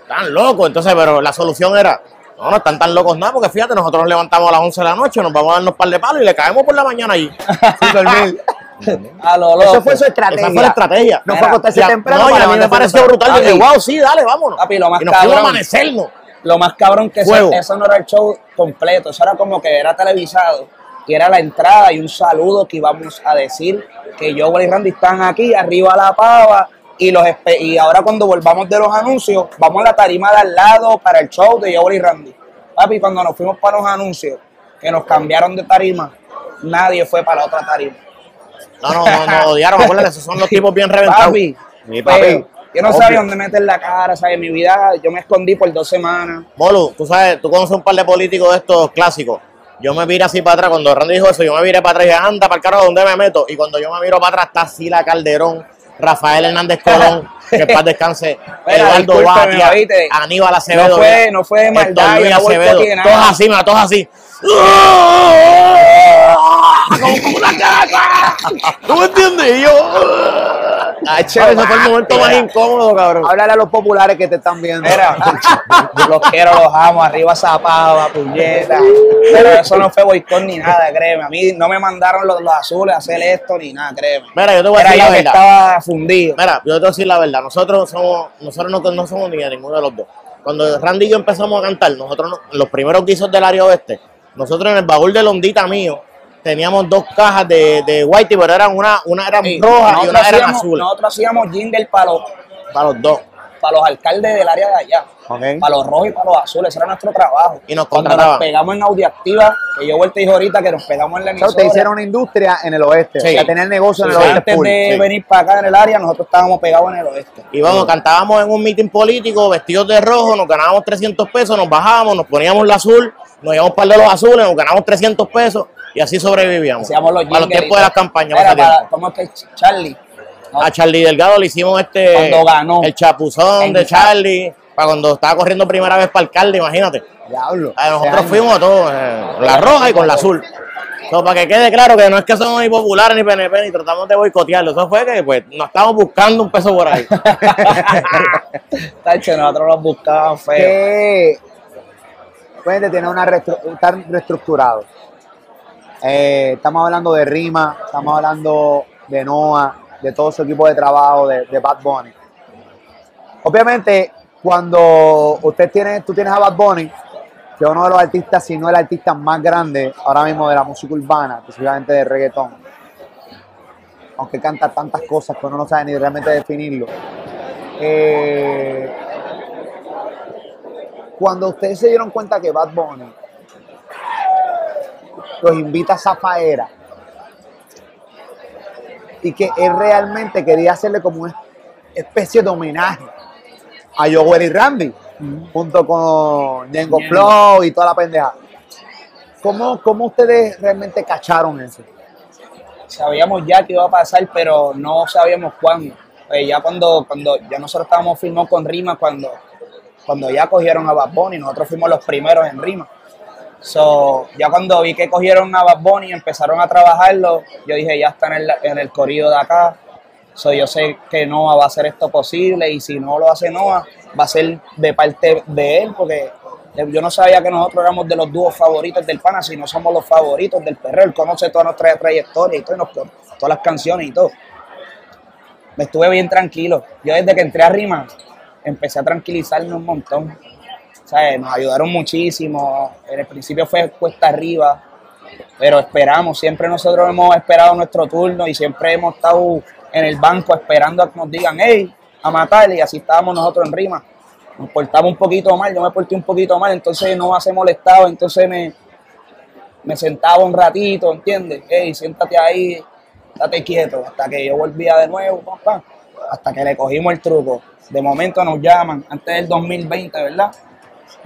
Están locos. Entonces, pero la solución era, no, no están tan locos nada, porque fíjate, nosotros nos levantamos a las 11 de la noche, nos vamos a darnos un par de palos y le caemos por la mañana allí. Sin dormir. A lo loco. Eso fue su estrategia. Esa fue la estrategia. No fue acostarse temprano. No, y a mí me pareció brutal. Yo dije, wow, sí, dale, vámonos. Papi, lo más y nos cabrón. amanecernos. Lo más cabrón que eso, no era el show completo, eso era como que era televisado. Y era la entrada y un saludo que íbamos a decir que yo y Randy están aquí, arriba la pava. Y, los y ahora cuando volvamos de los anuncios, vamos a la tarima de al lado para el show de Joel y Randy. Papi, cuando nos fuimos para los anuncios, que nos cambiaron de tarima, nadie fue para la otra tarima. No, no, no, no, odiaron. Acuérdate, esos son los tipos bien reventados. Papi, Mi papi. yo no Obvio. sabía dónde meter la cara, ¿sabes? Mi vida, yo me escondí por dos semanas. Molu, tú sabes, tú conoces un par de políticos de estos clásicos. Yo me viré así para atrás, cuando Randy dijo eso, yo me viré para atrás y dije, anda, para el carajo, ¿dónde me meto? Y cuando yo me miro para atrás está Sila Calderón, Rafael Hernández Colón, que paz descanse, Eduardo Batia. Aníbal Acevedo. No fue- no fue Héctor maldad, Acevedo, todos así, todos así. Como como una caca. ¿Tú me entiendes? Y yo... Ay, ese fue el momento más incómodo, cabrón. Háblale a los populares que te están viendo. Mira, los quiero, los amo, arriba zapado, puñeta. Pero eso no fue boicot ni nada, créeme. A mí no me mandaron los, los azules a hacer esto ni nada, créeme. Mira, yo te voy a decir la verdad. estaba fundido. Mira, yo te voy a decir la verdad. Nosotros somos, nosotros no, no somos ni de ninguno de los dos. Cuando Randy y yo empezamos a cantar, nosotros no- los primeros guisos del área oeste, nosotros en el baúl de Londita mío teníamos dos cajas de, de Whitey, pero eran una, una eran Sí, rojas y una eran azules. Nosotros hacíamos jingle para los, Para los dos. para los alcaldes del área de allá. Para los rojos y para los azules, ese era nuestro trabajo. Y nos Cuando contrataban. nos pegamos en Audioactiva, que yo vuelta y dije ahorita que nos pegamos en la emisora. ustedes hicieron una industria en el oeste. Sí. O sea, tener negocio en el oeste antes full. de sí. venir para acá en el área, nosotros estábamos pegados en el oeste. Y vamos, cantábamos en un meeting político, vestidos de rojo, nos ganábamos 300 pesos, nos bajábamos, nos poníamos la azul, nos íbamos para de los azules, nos ganamos 300 pesos y así sobrevivíamos. Hacíamos los Para los tiempos de las campañas. Era para. ¿Cómo es que Charlie? No, A Charlie Delgado le hicimos este. Cuando ganó. El chapuzón de Cha- Charlie. Para cuando estaba corriendo primera vez para alcalde, imagínate. Diablo. A nosotros fuimos a todos, eh, con la roja y con la azul. So, para que quede claro que no es que somos ni populares ni PNP ni tratamos de boicotearlo. Eso fue que pues nos estábamos buscando un peso por ahí. Tacho, nosotros los buscábamos feo. que pueden tener una restru- estar reestructurado. Eh, estamos hablando de Rima, estamos hablando de Noah, de todo su equipo de trabajo, de, Bad Bunny. Obviamente, cuando usted tiene, tú tienes a Bad Bunny, que es uno de los artistas, si no el artista más grande ahora mismo de la música urbana, específicamente de reggaetón, aunque canta tantas cosas que uno no sabe ni realmente definirlo. Eh, cuando ustedes se dieron cuenta que Bad Bunny los invita a Zafaera y que él realmente quería hacerle como una especie de homenaje a Joel y Randy junto con Ñengo. Flow y toda la pendeja. ¿Cómo, ¿Cómo ustedes realmente cacharon eso? Sabíamos ya que iba a pasar, pero no sabíamos cuándo. Pues ya cuando, cuando ya nosotros estábamos firmados con Rima, cuando, cuando ya cogieron a Bad Bunny, nosotros fuimos los primeros en Rima. So, ya cuando vi que cogieron a Bad Bunny y empezaron a trabajarlo, yo dije, ya está en el, en el corrido de acá. So, yo sé que Noah va a hacer esto posible y si no lo hace Noah, va a ser de parte de él, porque yo no sabía que nosotros éramos de los dúos favoritos del pana, si no somos los favoritos del perreo. Él conoce toda nuestra trayectoria y todas las canciones y todo. Me estuve bien tranquilo. Yo desde que entré a Rima, empecé a tranquilizarme un montón. ¿Sabes? Nos ayudaron muchísimo. En el principio fue cuesta arriba, pero esperamos. Siempre nosotros hemos esperado nuestro turno y siempre hemos estado en el banco esperando a que nos digan, hey, a matarle. Y así estábamos nosotros en Rima. Nos portamos un poquito mal, yo me porté un poquito mal, entonces no hace molestado, entonces me, me sentaba un ratito, ¿entiendes? Hey, siéntate ahí, estate quieto, hasta que yo volvía de nuevo, pam, hasta que le cogimos el truco. De momento nos llaman, antes del 2020, ¿verdad?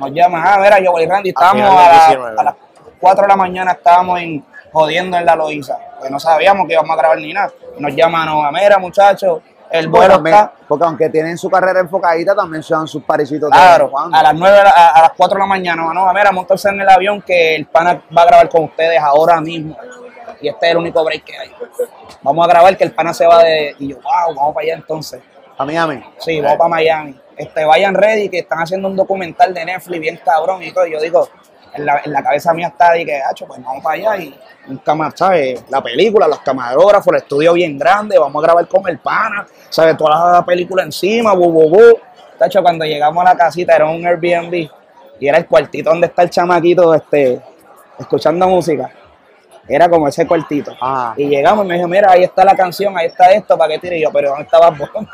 Nos llaman, ah, mira, yo y Randy, estábamos a, la- 19, a las 4 de la mañana, estábamos en, jodiendo en la Loiza, pues no sabíamos que íbamos a grabar ni nada. Y nos llaman, no, mira, muchachos, el Porque vuelo también- está... porque aunque tienen su carrera enfocadita, también se dan sus parecitos Claro, a las 9 de la- a, a las 4 de la mañana, no, mira, montarse en el avión que el pana va a grabar con ustedes ahora mismo. Y este es el único break que hay. Vamos a grabar que el pana se va de. Y yo, wow, vamos para allá entonces. A Miami. Sí, vamos para Miami. Este, vayan ready, que están haciendo un documental de Netflix bien cabrón y todo. Y yo digo, en la, en la cabeza mía está de que, hacho, pues vamos para allá y nunca más, ¿sabes? La película, los camarógrafos, el estudio bien grande, vamos a grabar con el pana, ¿sabes? Toda la película encima, bu, bu, bu. Tacho, cuando llegamos a la casita era un Airbnb y era el cuartito donde está el chamaquito, este, escuchando música. Era como ese cuartito. Ah. Y llegamos y me dijo, mira, ahí está la canción, ahí está esto, ¿para qué tire? Yo, pero ¿dónde estaba Bond?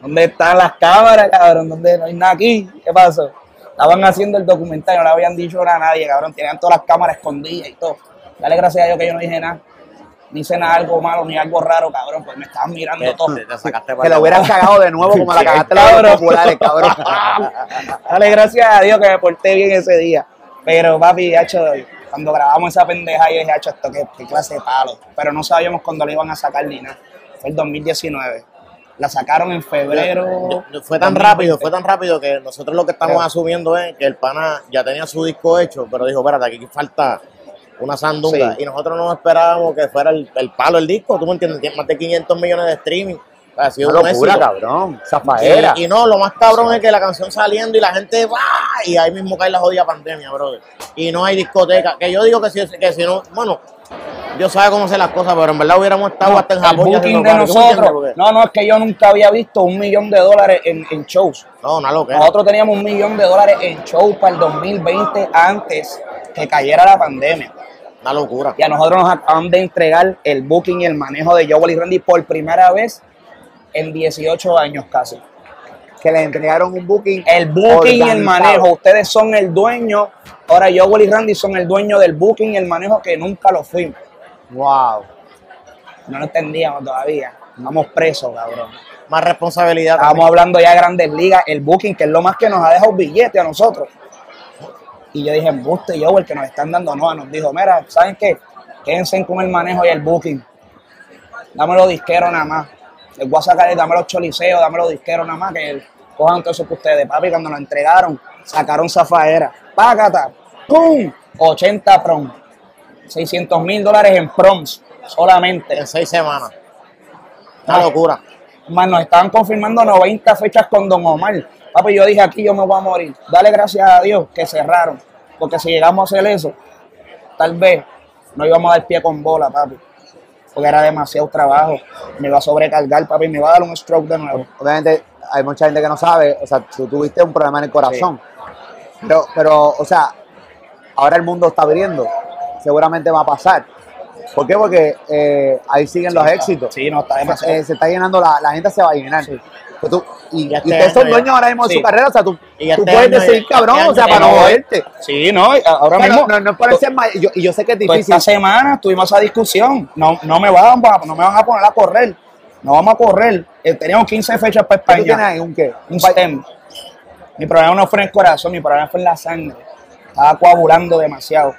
¿Dónde están las cámaras, cabrón? ¿Dónde no hay nada aquí? ¿Qué pasó? Estaban haciendo el documental, no le habían dicho nada a nadie, cabrón. Tenían todas las cámaras escondidas y todo. Dale gracias a Dios que yo no dije nada. Ni hice nada algo malo, ni algo raro, cabrón. Pues me estaban mirando todo. te- te sacaste Que lo hubieras cagado de nuevo como la cagaste los cabrón. populares, cabrón. Dale gracias a Dios que me porté bien ese día. Pero, papi, hacho, cuando grabamos esa pendeja, yo dije, hacho, esto qué, qué clase de palo. Pero no sabíamos cuándo lo iban a sacar ni nada. Fue el 2019. La sacaron en febrero. Fue tan 2020. rápido, fue tan rápido que nosotros lo que estamos Creo. asumiendo es que el pana ya tenía su disco hecho, pero dijo, espérate, aquí falta una sandunga. Sí. Y nosotros no esperábamos que fuera el, el palo el disco, tú me entiendes, tiene más de 500 millones de streaming. Ha sido Una un locura, éxito. cabrón. Zafaera. Y, y no, lo más cabrón es que la canción saliendo y la gente va y ahí mismo cae la jodida pandemia, brother. Y no hay discoteca. Que yo digo que si, que si no, bueno, Dios sabe cómo hacer las cosas, pero en verdad hubiéramos estado hasta en el Japón. ya booking de nosotros. No, no, es que yo nunca había visto un millón de dólares en, en shows. Porque- No, una loca. Nosotros teníamos un millón de dólares en shows para el 2020 antes que cayera la pandemia. Una locura. Y a nosotros nos acaban de entregar el booking y el manejo de Joel y Randy por primera vez en 18 años casi. Que les entregaron un booking. El booking y el manejo. Ustedes son el dueño. Ahora yo, Willy Randy, son el dueño del booking y el manejo que nunca lo fuimos. Wow. No lo entendíamos todavía. Estamos presos, cabrón. Más responsabilidad. Estábamos también. hablando ya de grandes ligas, el booking, que es lo más que nos ha dejado billete a nosotros. Y yo dije, embuste yo, el que nos están dando no, nos dijo, mira, ¿saben qué? Quédense con el manejo y el booking. Dámelo disquero nada más. Les voy a sacar, dámelo choliseos, dámelo disquero nada más, que cojan todo eso que ustedes, papi, cuando nos entregaron, sacaron zafaera. Págata, ¡pum! 80 prom. 600 mil dólares en proms solamente. En seis semanas. Una locura. Más nos estaban confirmando 90 fechas con Don Omar. Papi, yo dije aquí yo me voy a morir. Dale gracias a Dios que cerraron. Porque si llegamos a hacer eso, tal vez no íbamos a dar pie con bola, papi. Porque era demasiado trabajo. Me iba a sobrecargar, papi, me iba a dar un stroke de nuevo. Obviamente, hay mucha gente que no sabe, o sea, tú tuviste un problema en el corazón. Pero, pero, o sea, ahora el mundo está abriendo. Seguramente va a pasar. ¿Por qué? Porque eh, ahí siguen los éxitos. Sí, no, está demasiado. Eh, se está llenando, la, la gente se va a llenar. Pues tú- y, Y y ustedes son dueños ahora mismo de sí. su carrera, o sea, tú, tú puedes decir, cabrón, o sea, para no moverte. Sí, no, y ahora Pero mismo. no, no es por ser yo, y yo sé que es Pues difícil. esta semana tuvimos esa discusión. No, no, me van, a- no me van a poner a correr. No vamos a correr. Eh, teníamos 15 fechas para ¿Qué tú tienes España. ahí? ¿Un qué? Un stem. Mi problema no fue en el corazón, mi problema fue en la sangre. Estaba coagulando demasiado.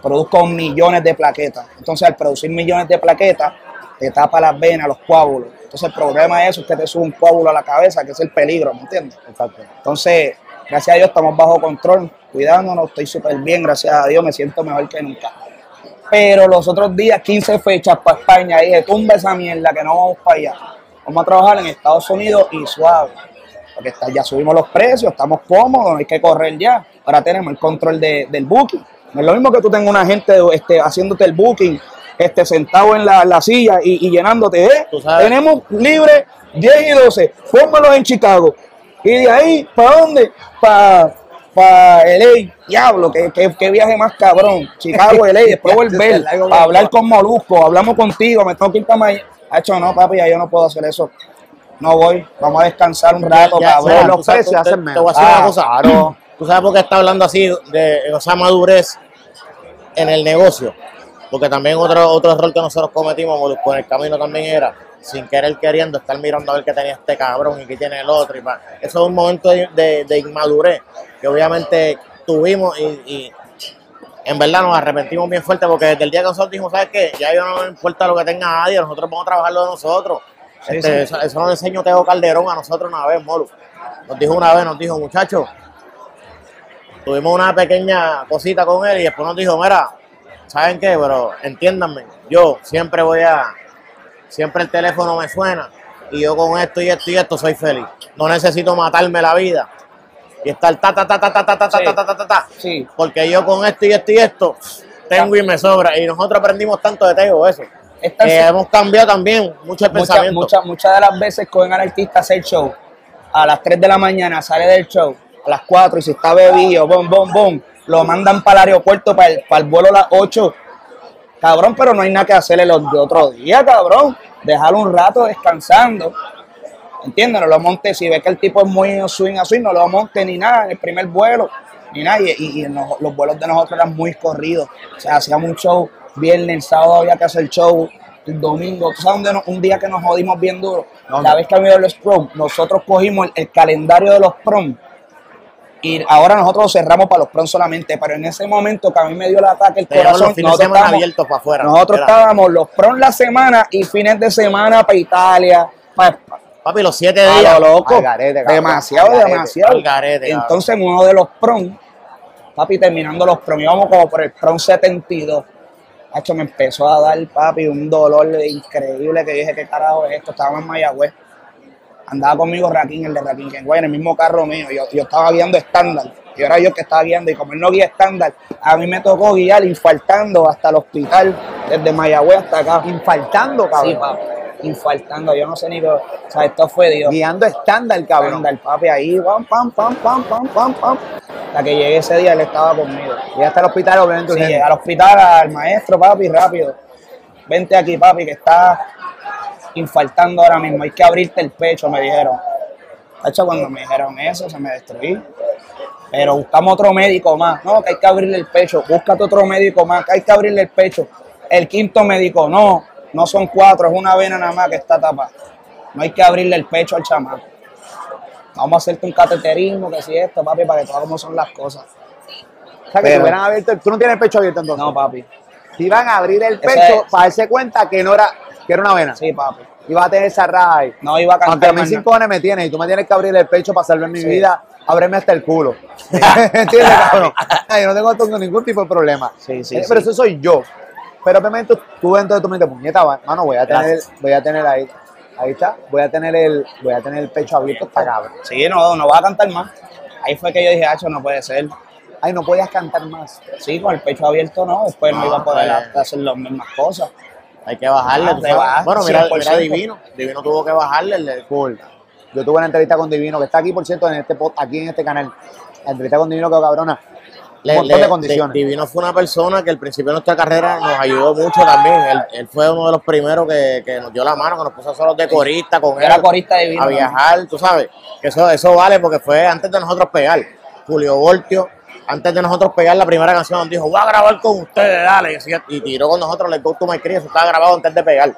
Produzco millones de plaquetas. Entonces, al producir millones de plaquetas, te tapa las venas, los coágulos. Entonces, el problema es que te sube un coágulo a la cabeza, que es el peligro, ¿me entiendes? Exacto. Entonces, gracias a Dios estamos bajo control, cuidándonos, estoy súper bien, gracias a Dios, me siento mejor que nunca. Pero los otros días, 15 fechas para España, dije, tumba esa mierda que no vamos para allá. Vamos a trabajar en Estados Unidos y suave. Porque está- ya subimos los precios, estamos cómodos, no hay que correr ya. Ahora tenemos el control de- del booking. No es lo mismo que tú tengas una gente este, haciéndote el booking, este, sentado en la, la silla y, y llenándote. ¿eh? Tú sabes. Tenemos libre 10 y 12, póngalos en Chicago. Y de ahí, ¿para dónde? Para pa LA. Diablo, qué, qué, qué viaje más cabrón. Chicago, LA, después volver, para hablar con Molusco, hablamos contigo, me tengo que ir para Miami. Ha hecho, no, papi, ya yo no puedo hacer eso. No voy, vamos a descansar un rato, Ya, cabrón. los precios hacen te voy a decir Ah, una cosa. claro. Tú sabes por qué está hablando así de esa madurez en el negocio. Porque también otro, otro error que nosotros cometimos en el camino también era, sin querer queriendo, estar mirando a ver qué tenía este cabrón y qué tiene el otro. Y pa- Eso es un momento de, de- de inmadurez que obviamente tuvimos y, y en verdad nos arrepentimos bien fuerte porque desde el día que nosotros dijimos, ¿sabes qué? Ya yo no me importa lo que tenga nadie, nosotros vamos a trabajar lo de nosotros. Sí, Este, sí. Eso, eso nos enseñó Teo Calderón a nosotros una vez, Molu. Nos dijo una vez, nos dijo, muchachos, tuvimos una pequeña cosita con él y después nos dijo, mira, ¿Saben qué? Pero entiéndanme, yo siempre voy a, siempre el teléfono me suena y yo con esto y esto y esto soy feliz. No necesito matarme la vida y estar ta ta ta ta ta ta ta sí. ta ta ta ta sí. porque yo con esto y esto y esto tengo y me sobra y nosotros aprendimos tanto de Teo eso. Hemos cambiado también mucho pensamientos mucha. Muchas de las veces cogen al artista hacer show a las 3 de la mañana, sale del show a las 4 y si está bebido, bom, bom, bom, lo mandan para el aeropuerto para el, para el vuelo a las 8. Cabrón, pero no hay nada que hacerle los de otro día, cabrón. Dejarlo un rato descansando. ¿Entiendes? No lo montes. Si ves que el tipo es muy swing así, no lo montes ni nada en el primer vuelo, ni nada. Y, y- los, los vuelos de nosotros eran muy corridos. O sea, hacíamos un show viernes, el sábado había que hacer show, el domingo. ¿Tú sabes dónde nos- un día que nos jodimos bien duro? La vez que había los prom, nosotros cogimos el, el calendario de los prom. Y ahora nosotros cerramos para los prom solamente, pero en ese momento que a mí me dio el ataque el Teníamos corazón, nosotros estábamos- abiertos para afuera. nosotros Era- estábamos los prom la semana y fines de semana para Italia, para, Papi, los siete a días. lo loco. cabrón, demasiado, demasiado. Entonces, en uno de los prom, papi, terminando los prom, íbamos como por el prom 72. Hacho, me empezó a dar, papi, un dolor increíble que dije, ¿qué carajo es esto? Estábamos en Mayagüez. Andaba conmigo Raquín, el de Raquín Kenway, en el mismo carro mío. Yo, yo estaba guiando estándar. Y era yo que estaba guiando. Y como él no guía estándar, a mí me tocó guiar infartando hasta el hospital, desde Mayagüez hasta acá. Infartando, cabrón. Sí, papi. Infartando, yo no sé ni qué. O sea, esto fue Dios. Guiando estándar, cabrón. Estándar, papi, ahí, pam, pam, pam, pam, pam, pam, pam. Hasta que llegué ese día, él estaba conmigo. Y hasta el hospital, obviamente. Sí, llegué al hospital, al maestro, papi, rápido. Vente aquí, papi, que está infartando ahora mismo. Hay que abrirte el pecho, me dijeron. Hacho, cuando me dijeron eso, se me destruí. Pero buscamos otro médico más. No, que hay que abrirle el pecho. Búscate otro médico más, que hay que abrirle el pecho. El quinto médico, no, no son cuatro, es una vena nada más que está tapada. No hay que abrirle el pecho al chamaco. Vamos a hacerte un cateterismo, que si esto, papi, para que todas cómo son las cosas. O sea, que Pero- te hubieran abierto, tú no tienes el pecho abierto entonces. No, papi. Te iban a abrir el pecho es- para darse cuenta que no era, que era una vena. Sí, papi. Iba a tener esa raja ahí. No iba a cantar Aunque a mí sin cojones me tienes y tú me tienes que abrir el pecho para salvar mi Sí. vida, ábreme hasta el culo. ¿Entiendes, cabrón? Yo no tengo, ningún tipo de problema. Sí, sí, Eh, sí. Pero eso soy yo. Pero obviamente tú dentro de tu mente, puñeta, mano, voy a tener, Gracias. voy a tener ahí, ahí está, voy a tener el, voy a tener el pecho abierto hasta cabrón. Sí, no, no va a cantar más. Ahí fue que yo dije, hacho, no puede ser. Ay, no podías cantar más. Sí, con el pecho abierto no, después no, No, iba a poder hacer las mismas cosas. Hay que bajarle. Ah, tú sabes. bueno, mira, 100%. mira Divino. Divino tuvo que bajarle. el- Cool. Yo tuve una entrevista con Divino, que está aquí, por cierto, en este aquí en este canal. La entrevista con Divino que cabrona. le- un montón le- de condiciones. Di- Divino fue una persona que al principio de nuestra carrera nos ayudó mucho también. Él, él fue uno de los primeros que, que nos dio la mano, que nos puso solos de corista con él. Era corista divino. a viajar, tú sabes, que eso, eso vale porque fue antes de nosotros pegar. Julio Voltio, antes de nosotros pegar la primera canción, dijo, voy a grabar con ustedes, dale. Y, tiró con nosotros Let's Go to My Creed, eso estaba grabado antes de pegar.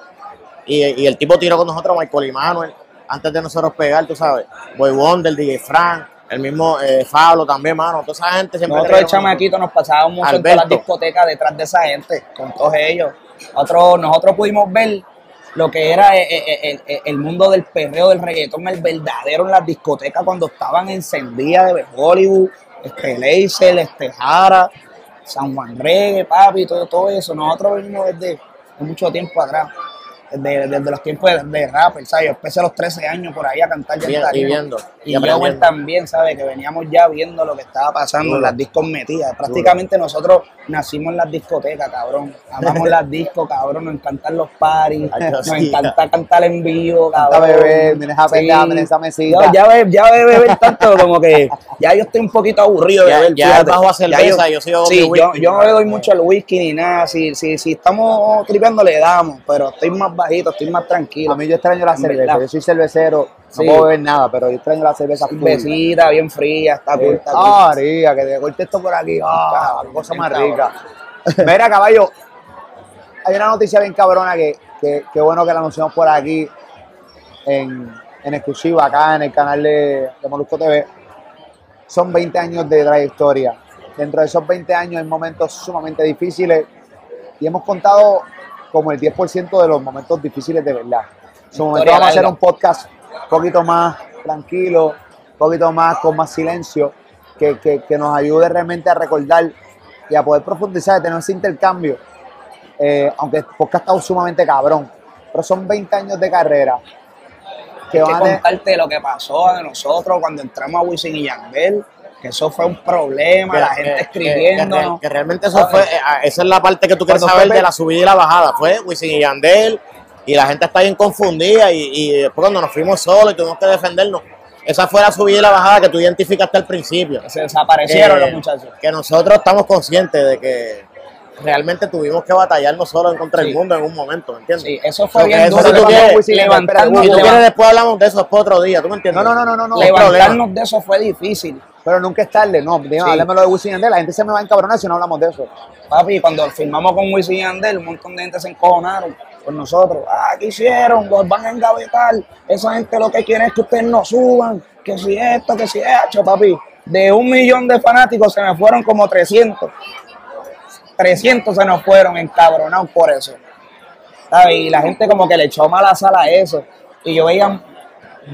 Y, y el tipo tiró con nosotros Michael y Manuel, antes de nosotros pegar, tú sabes. Boy Wonder, DJ Frank, el mismo eh, Fablo también, mano. Toda esa gente siempre. Nosotros de chamaquito nos pasábamos mucho en todas las discotecas detrás de esa gente, con todos ellos. Nosotros, nosotros pudimos ver lo que era eh, eh, eh, el, el mundo del perreo, del reggaetón, el verdadero en las discotecas cuando estaban encendidas de Hollywood, este Laser, este Jara, San Juan Reggae, papi, todo, todo eso. Nosotros venimos desde de mucho tiempo atrás, desde, desde los tiempos de, de rapper, ¿sabes? Yo empecé a los 13 años por ahí a cantar ya y viendo, y Y, también, ¿sabes? Que veníamos ya viendo lo que estaba pasando Duro. en las discos metidas. Prácticamente nosotros nacimos en las discotecas, cabrón. Amamos las discos, cabrón. Nos encantan los. Ay, Nos encanta cantar en vivo, Canta cabrón. beber, mira esa pendeja, mira esa mesita. Yo, ya ve, ya beber tanto como que ya yo estoy un poquito aburrido de Ya- beber. bajo a cerveza, Ya yo con sí, yo no le doy mucho al whisky ni nada. Si, si, si estamos tripeando, le damos. Pero estoy más bajito, estoy más tranquilo. A mí yo extraño la En cerveza. verdad. Yo soy cervecero, Sí. no puedo beber nada, pero yo extraño la cerveza. Besita, bien fría, está cool, está cool. Ah, María, que te corte esto por aquí. Ah, cosa más cabrón. rica. Mira, caballo, hay una noticia bien cabrona que, que, que bueno que la anunciamos por aquí en, en exclusiva acá en el canal de, de Molusco TV. Son 20 años de trayectoria. Dentro de esos 20 años hay momentos sumamente difíciles y hemos contado como el 10% de los momentos difíciles de verdad. En su momento vamos a hacer un podcast un poquito más tranquilo, un poquito más con más silencio, que, que- que nos ayude realmente a recordar y a poder profundizar, a tener ese intercambio. Eh, aunque el podcast estado sumamente cabrón, pero son 20 años de carrera que Hay que van a tener- contarte lo que pasó de nosotros cuando entramos a Wisin y Yandel, que eso fue un problema, la gente escribiendo. Que, que realmente eso fue, eh, esa es la parte que tú quieres Cuando saber de la subida y la bajada. Fue Wisin y Yandel y la gente está bien confundida y, y después cuando nos fuimos solos y tuvimos que defendernos, esa fue la subida y la bajada que tú identificaste al principio. Se desaparecieron los muchachos. Que nosotros estamos conscientes de que realmente tuvimos que batallarnos solos contra Sí. el mundo en un momento, ¿me entiendes? Sí, eso fue Porque bien eso duro. si tú quieres- Si tú quieres después hablamos de eso después otro día, ¿tú me entiendes? No, no, no, no, no, levantarnos de eso fue difícil. Pero nunca es tarde, no. Dime, Sí. háblamelo de Wisin y Yandel. La gente se me va a encabronar si no hablamos de eso. Papi, cuando firmamos con Wisin y Yandel, un montón de gente se encojonaron con nosotros. Ah, ¿qué hicieron? Los van a engavetar. Esa gente lo que quiere es que ustedes no suban. Que si esto, que si esto, papi. De un millón de fanáticos se me fueron como 300. 300 se nos fueron encabronados por eso. ¿Sabes? Y la gente como que le echó mala sala a eso. Y yo veía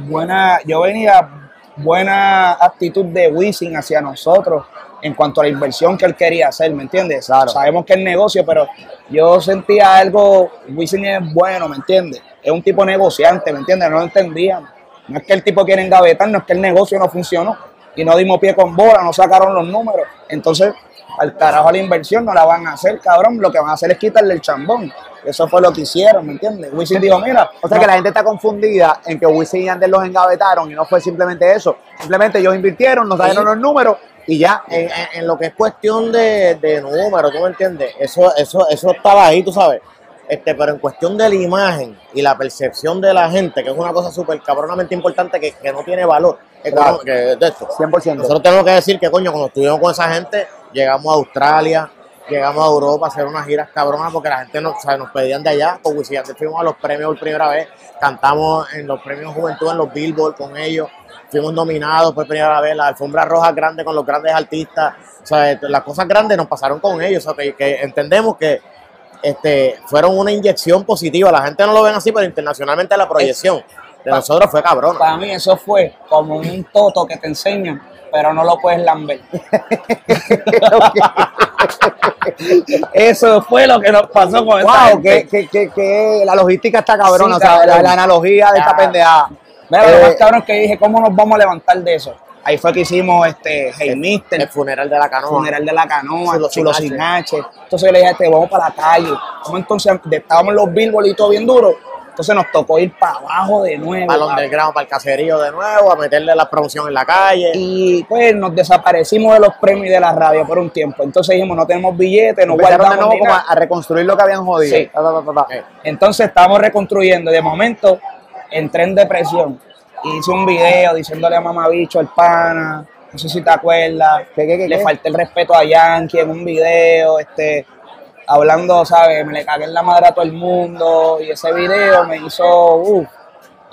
buena, yo venía buena actitud de Wisin hacia nosotros en cuanto a la inversión que él quería hacer, ¿me entiendes? Claro. Sabemos que es negocio, pero yo sentía algo, Wisin es bueno, ¿me entiendes? Es un tipo negociante, ¿me entiendes? No lo entendían. No es que el tipo quiere engavetar, no es que el negocio no funcionó y no dimos pie con bola, no sacaron los números. Entonces, al carajo a la inversión no la van a hacer, cabrón. Lo que van a hacer es quitarle el chambón. Eso fue lo que hicieron, ¿me entiendes? Wisin dijo, mira, O sea no- que la gente está confundida en que Wisin y Yandel los engavetaron y no fue simplemente eso. Simplemente ellos invirtieron, nos Sí. los números y ya. en, en- lo que es cuestión de, de números, ¿tú me entiendes? Eso, eso, eso estaba ahí, tú sabes. Este, pero en cuestión de la imagen y la percepción de la gente, que es una cosa súper cabronamente importante que, que no tiene valor Claro. que de esto. 100%. Nosotros tenemos que decir que, coño, cuando estuvimos con esa gente, llegamos a Australia, llegamos a Europa a hacer unas giras cabronas porque la gente nos, o sea, nos pedían de allá. Con Yandel fuimos a los premios por primera vez, cantamos en los premios Juventud, en los Billboard con ellos, fuimos nominados por primera vez, la alfombra roja grande con los grandes artistas. O sea, las cosas grandes nos pasaron con ellos, o sea, que, que entendemos que este, fueron una inyección positiva. La gente no lo ven así, pero internacionalmente la proyección de nosotros fue cabrona. Para mí eso fue como un toto que te enseñan, pero no lo puedes lamber. eso fue lo que nos pasó con esa Wow, gente. que, que, que, que la logística está cabrona, Sí, o sea, la, analogía de esta Ah. pendejada. Mira, lo Eh, más cabrón que dije, ¿cómo nos vamos a levantar de eso? Ahí fue que hicimos este Hey El Mister, funeral de la canoa. funeral de la canoa, Chulo chulo, sin H. Entonces yo le dije, este, vamos para la calle. Vamos entonces, estábamos en los billboards y todo bien duro. Entonces nos tocó ir para abajo de nuevo. Para el underground, para el caserío de nuevo, a meterle la promoción en la calle. Y pues nos desaparecimos de los premios y de la radio por un tiempo. Entonces dijimos, no tenemos billetes, no empezaron de guardamos nuevo ni como nada. a, reconstruir lo que habían jodido. Sí. Ta, ta, Entonces estábamos reconstruyendo de momento entré en depresión. Hice un video diciéndole a mamabicho al pana, no sé si te acuerdas. ¿Qué, qué, qué, le falté el respeto a Yankee en un video, este, hablando, ¿sabes? Me le cagué en la madre a todo el mundo y ese video me hizo,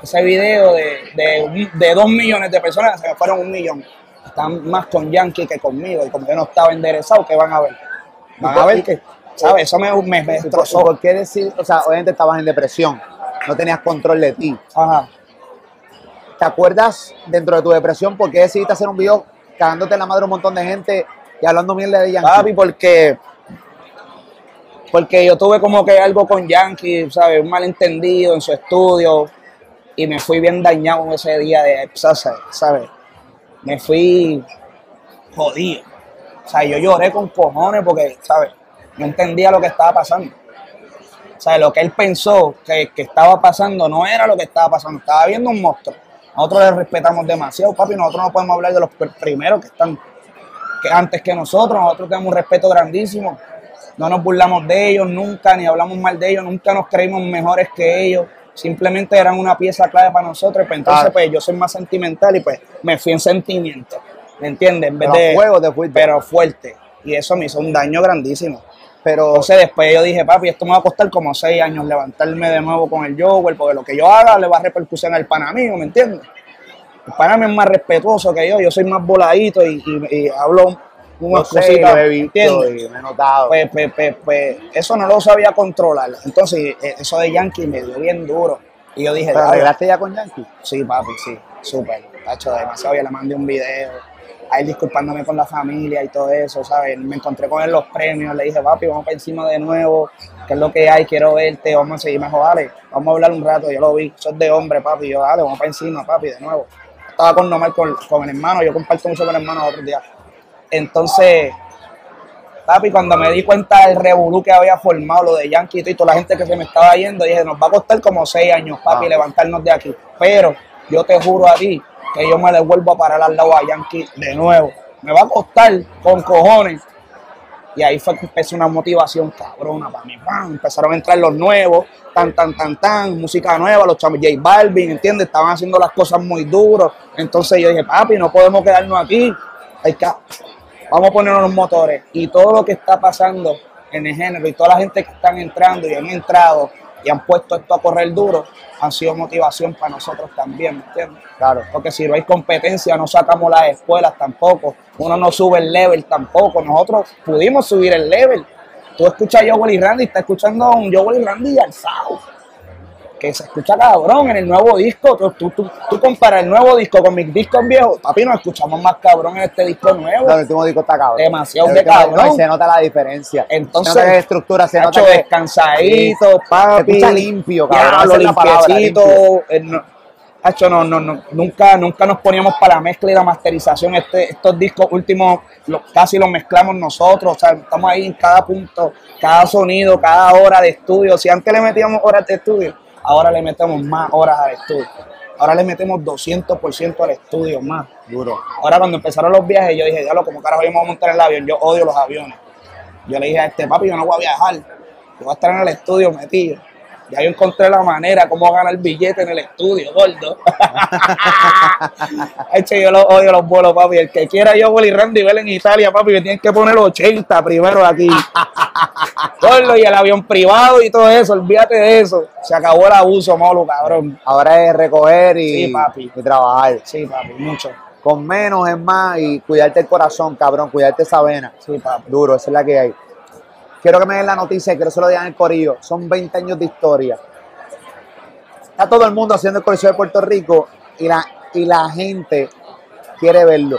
ese video de, de, de dos millones de personas se me fueron un millón. Están más con Yankee que conmigo y como yo no estaba enderezado, ¿qué van a ver? Van a ver que, ¿sabes? Eso me, me, me ¿Y por, y destrozó. por qué decir? O sea, obviamente estabas en depresión, no tenías control de ti. Ajá. ¿Te acuerdas dentro de tu depresión por qué decidiste hacer un video cagándote en la madre a un montón de gente y hablando mierda de Yankee? Papi, porque porque yo tuve como que algo con Yankee, ¿sabes? Un malentendido en su estudio y me fui bien dañado ese día de, ¿sabes? ¿sabes? Me fui jodido. O sea, yo lloré con cojones porque, ¿sabes? No entendía lo que estaba pasando. O sea, lo que él pensó que, que estaba pasando no era lo que estaba pasando, estaba viendo un monstruo. Nosotros le respetamos demasiado, papi, nosotros no podemos hablar de los pr- primeros que están que antes que nosotros, nosotros tenemos un respeto grandísimo. No nos burlamos de ellos nunca, ni hablamos mal de ellos, nunca nos creímos mejores que ellos. Simplemente eran una pieza clave para nosotros. Pues entonces, Claro. pues yo soy más sentimental y pues me fui en sentimiento. ¿Me entiendes? En vez Pero de. te fuiste. Pero fuerte. Y eso me hizo un daño grandísimo. Pero Entonces después yo dije, papi, esto me va a costar como seis años levantarme de nuevo con el Joker, porque lo que yo haga le va a repercusión al pana mío, ¿me entiendes? El pana mío es más respetuoso que yo, yo soy más voladito y, y- y hablo no unas sé, cositas, lo he visto ¿entiendes? y me he notado. Pues, pues, pues, pues, eso no lo sabía controlar. Entonces eh, eso de Yankee me dio bien duro. Y yo dije, ¿Pero "Diablo, arreglaste ya con Yankee? Sí, papi, sí, súper. Tacho, demasiado. Yo le mandé un video, a él disculpándome con la familia y todo eso, ¿sabes? Me encontré con él los premios, le dije, papi, vamos para encima de nuevo, ¿qué es lo que hay? Quiero verte, vamos a seguir mejor, dale, vamos a hablar un rato, yo lo vi, sos de hombre, papi, yo, dale, vamos para encima, papi, de nuevo. Estaba con Nomar, con, con el hermano, yo comparto mucho con el hermano otros días. Entonces, papi, cuando me di cuenta del revolú que había formado, lo de Yankee y toda la gente que se me estaba yendo, dije, nos va a costar como seis años, papi, Ah. levantarnos de aquí. Pero yo te juro a ti que yo me le vuelvo a parar al lado a Yankee de nuevo. Me va a costar con cojones. Y ahí fue que empezó una motivación cabrona para mí. ¡pam! Empezaron a entrar los nuevos, tan, tan, tan, tan, música nueva, los chamos J Balvin, ¿entiendes? Estaban haciendo las cosas muy duros. Entonces yo dije, papi, no podemos quedarnos aquí. Hay que, vamos a ponernos los motores. Y todo lo que está pasando en el género y toda la gente que están entrando y han entrado y han puesto esto a correr duro, han sido motivación para nosotros también, ¿me entiendes? Claro. Porque si no hay competencia, no sacamos las escuelas tampoco. Uno no sube el level tampoco. Nosotros pudimos subir el level. Tú escuchas a Joel y Randy, está escuchando a un Joel y Randy alzado. Que se escucha cabrón en el nuevo disco. Tú, tú, tú, tú comparas el nuevo disco con mis discos viejos. Papi, nos escuchamos más cabrón en este disco nuevo. No, el último disco está cabrón. Demasiado de cabrón. no, y se nota la diferencia. Entonces, se nota estructura, se nota que descansadito, papi. Se escucha limpio, cabrón, palabra, limpiecito. Hacho, no, no, no, nunca, nunca nos poníamos para la mezcla y la masterización. Este, estos discos últimos lo- casi los mezclamos nosotros. O sea, estamos ahí en cada punto, cada sonido, cada hora de estudio. Si antes le metíamos horas de estudio, ahora le metemos más horas al estudio. Ahora le metemos 200% al estudio más. duro. Ahora cuando empezaron los viajes, yo dije, diablo, como carajo íbamos a montar el avión? Yo odio los aviones. Yo le dije a este papi, yo no voy a viajar. Yo voy a estar en el estudio metido. Ya yo encontré la manera cómo ganar billete en el estudio, gordo. Eche, yo los odio los vuelos, papi. El que quiera yo, Willy Randy, ver en Italia, papi, me tienen que poner 80 primero aquí. gordo, y el avión privado y todo eso, olvídate de eso. Se acabó el abuso, molo, cabrón. Ahora es recoger y, Sí, papi. y trabajar. Sí, papi, mucho. Con menos es más y cuidarte el corazón, cabrón, cuidarte esa vena. Sí, papi. Duro, esa es la que hay. Quiero que me den la noticia, quiero que se lo digan el corillo. Son 20 años de historia. Está todo el mundo haciendo el Coliseo de Puerto Rico y la, y la gente quiere verlo.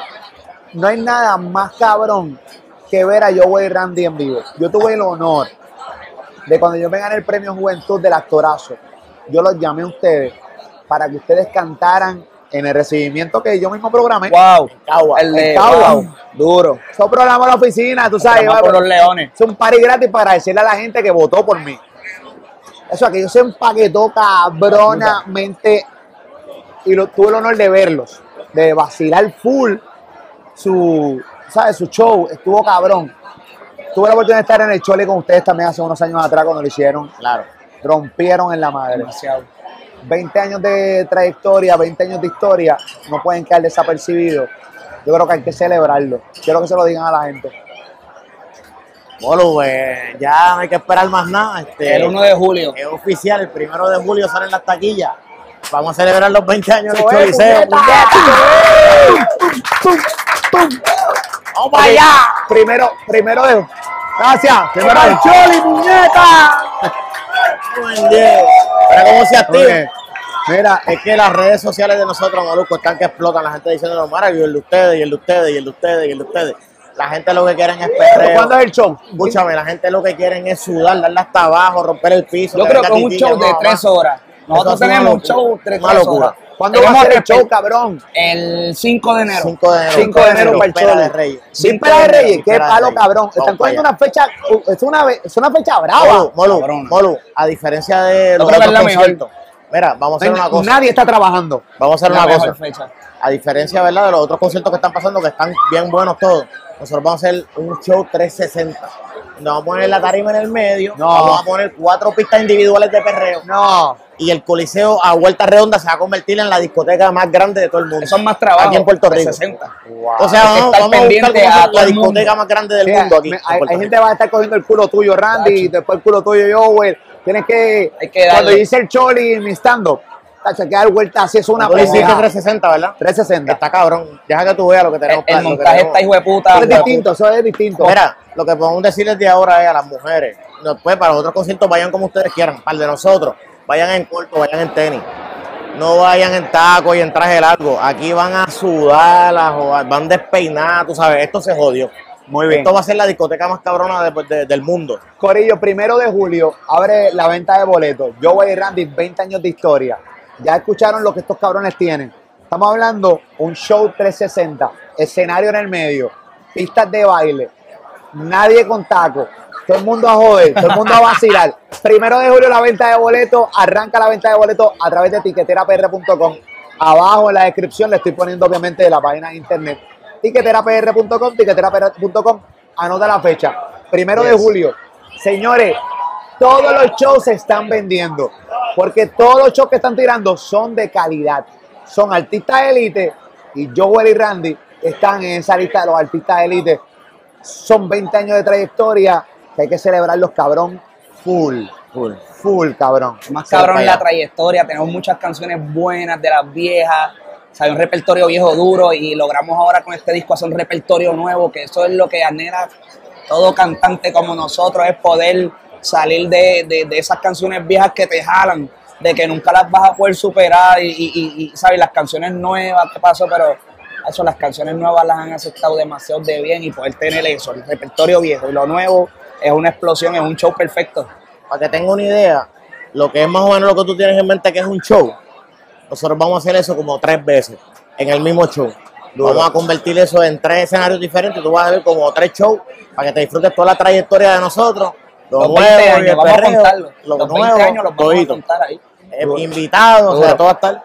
No hay nada más cabrón que ver a Joey Randy en vivo. Yo tuve el honor de cuando yo me gané el premio Juventud del Actorazo, yo los llamé a ustedes para que ustedes cantaran en el recibimiento que yo mismo programé. Wow. Cagua, El de en Cagua. wow, duro. Eso programa en la oficina, tú sabes. Va, por los leones. es un party gratis para agradecerle a la gente que votó por mí. Eso, aquello se empaquetó cabronamente y lo, tuve el honor de verlos, de vacilar full su, ¿sabes? Su show, estuvo cabrón. Tuve la oportunidad de estar en el Chole con ustedes también hace unos años atrás cuando lo hicieron. Claro. Rompieron en la madre. Demasiado. 20 años de trayectoria, 20 años de historia, no pueden quedar desapercibidos. Yo creo que hay que celebrarlo. Quiero que se lo digan a la gente. Bueno, pues ya no hay que esperar más nada. Este, El 1 de julio. Es oficial, el primero de julio salen las taquillas. Vamos a celebrar los 20 años del Choliseo. puñeta. ¡Vamos allá! Primero, primero de. Gracias. Primero de Choli, muñeca. Para cómo se active. Ok. Mira, Es que las redes sociales de nosotros, Molusco, están que explotan. La gente diciendo, maravilloso, el de ustedes, y el de ustedes, y el de ustedes, y el de ustedes. La gente lo que quieren es perreo. ¿cuándo es el show? Escúchame, la gente lo que quieren es sudar, darle hasta abajo, romper el piso. Yo creo que un Titi, show de tres horas. Nosotros tenemos un show de Una tres locura. ¿Cuándo va a ser el show, cabrón? El 5 de enero. 5 de enero. 5 de enero para el Choli. de Reyes. Víspera de Reyes, qué palo, cabrón. Están poniendo una fecha, uh, es una, es una fecha brava. Molu, Molu, a diferencia de los otros conciertos. Mira, vamos a hacer una cosa. Nadie está trabajando. Vamos a hacer una cosa. fecha. A diferencia, ¿verdad? De los otros conciertos que están pasando, que están bien buenos todos. Nosotros vamos a hacer un show 360. Nos vamos a poner la tarima en el medio. No. Vamos a poner cuatro pistas individuales de perreo. No. Y el Coliseo a vuelta redonda se va a convertir en la discoteca más grande de todo el mundo. Eso es más trabajo. Aquí en Puerto Rico. 60. O sea, vamos, estar vamos a buscar pendiente cómo a hacer todo la el mundo. discoteca más grande del mundo aquí. me- hay, gente que va a estar cogiendo el culo tuyo, Randy, y después el culo tuyo, yo, güey. Tienes que, Hay que cuando dice el Choli en mi stand-up, tacho, hay que dar vuelta así, es una pendeja. 360, ¿verdad? 360. Está cabrón. Deja que tú veas lo que El, tenemos. el que montaje tenemos. está hijo de puta. Eso es distinto, eso es distinto. Mira, lo que podemos decirles de ahora es a las mujeres, después para los otros conciertos vayan como ustedes quieran, para el de nosotros, vayan en corto, vayan en tenis, no vayan en taco y en traje largo, aquí van a sudar, a joder, van despeinadas, tú sabes, esto se jodió. Muy bien. Esto va a ser la discoteca más cabrona de- de- del mundo. Corillo, primero de julio abre la venta de boletos. Yo voy Randy, 20 años de historia. Ya escucharon lo que estos cabrones tienen. Estamos hablando un show 360, escenario en el medio, pistas de baile, nadie con taco, todo el mundo a joder, todo el mundo a vacilar. Primero de julio la venta de boletos, arranca la venta de boletos a través de tiqueterapr.com. Abajo en la descripción le estoy poniendo obviamente la página de internet. Tiqueterapr.com, tiqueterapr.com, anota la fecha. Primero de julio. Señores, todos los shows se están vendiendo. Porque todos los shows que están tirando son de calidad. Son artistas élite y Joel y Randy están en esa lista de los artistas élite. Son 20 años de trayectoria que hay que celebrarlos, cabrón, full. Full. Full, cabrón. Más cabrón allá. la trayectoria, tenemos muchas canciones buenas de las viejas, o sea, un repertorio viejo duro y logramos ahora con este disco hacer un repertorio nuevo, que eso es lo que anhela todo cantante como nosotros, es poder salir de, de- de esas canciones viejas que te jalan, de que nunca las vas a poder superar y, y- y- ¿sabes? Las canciones nuevas, ¿qué pasó? Pero eso, las canciones nuevas las han aceptado demasiado de bien y poder tener eso, el repertorio viejo y lo nuevo es una explosión, es un show perfecto. Para que tenga una idea, lo que es más o menos lo que tú tienes en mente que es un show, nosotros vamos a hacer eso como tres veces en el mismo show. Vamos a convertir eso en tres escenarios diferentes. Tú vas a ver como tres shows para que te disfrutes toda la trayectoria de nosotros. Lo Los nuevo 20 y el años, vamos a perreo, contarlo. Lo Los nuevo, 20 años los vamos a contar ahí. Eh, invitados, o sea, todo va a estar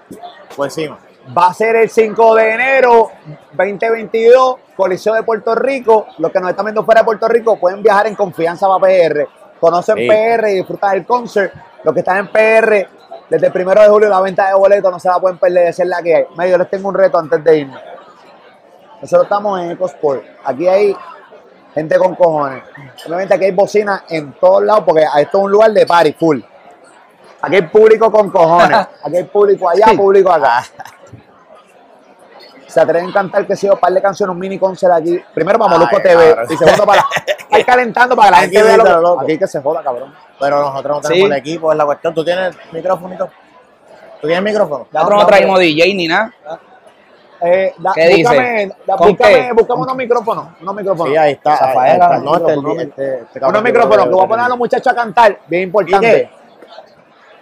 por encima. Va a ser el 5 de enero 2022, Coliseo de Puerto Rico. Los que nos están viendo fuera de Puerto Rico pueden viajar en confianza para PR. conocen Sí. PR y disfrutan el concert. Los que están en PR, desde el primero de julio la venta de boletos no se la pueden perder, esa es la que hay. Yo les tengo un reto antes de irnos. Nosotros estamos en EcoSport. Aquí hay gente con cojones. Obviamente aquí hay bocinas en todos lados porque esto es un lugar de party full. Aquí hay público con cojones. Aquí hay público allá, público acá. Se atreven a cantar que sea un par de canciones, un mini concert aquí. Primero para Molusco TV cabrón. y segundo para estar calentando para que la gente vea lo que, loco. aquí que se joda, cabrón. Pero nosotros no tenemos Sí. el equipo, es la cuestión. ¿Tú tienes micrófono? ¿Tú tienes micrófono? Nosotros no traímos DJ ni nada. Eh, da- ¿Qué dice? búscame, da- ¿Con búscame, qué? búscame unos micrófonos, unos micrófonos. Sí, ahí está. ahí Zafaela, está. No, este, unos este, este micrófonos que voy a yo poner a los muchachos a cantar, bien ¿Y importante.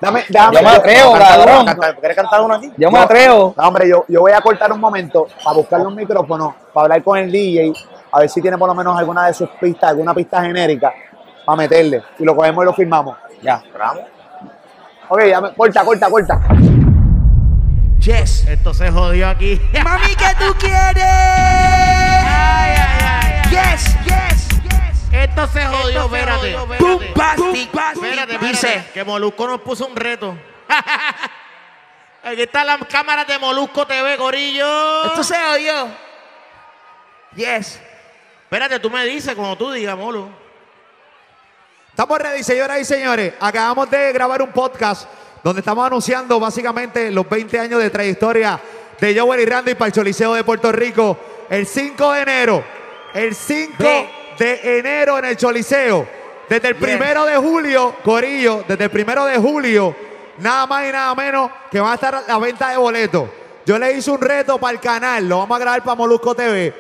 Dame, déjame, Yo me atrevo, cabrón. ¿Quieres cantar uno aquí? Yo me atrevo. No, hombre, yo, yo voy a cortar un momento para buscarle un micrófono, para hablar con el DJ, a ver si tiene por lo menos alguna de sus pistas, alguna pista genérica, para meterle. Y lo cogemos y lo firmamos. Ya. Ok, ya me- corta, corta, corta. Yes. Esto se jodió aquí. Mami, ¿qué tú quieres? Ay, ay, ay, yes, yes. Esto se jodió, espérate. Boom, espérate. bastic, Espérate, espérate, Dice, que Molusco nos puso un reto. Aquí están las cámaras de Molusco TV, Corillo. esto se oyó. Yes. Espérate, tú me dices como tú digas, Molu. Estamos ready, señoras y señores. Acabamos de grabar un podcast donde estamos anunciando básicamente los 20 años de trayectoria de Joel y Randy para el Choliseo de Puerto Rico. El 5 de enero. El 5 Ve. De enero en el Choliseo. Desde el primero de julio, Corillo, desde el primero de julio, nada más y nada menos que va a estar la venta de boletos. Yo le hice un reto para el canal, lo vamos a grabar para Molusco TV.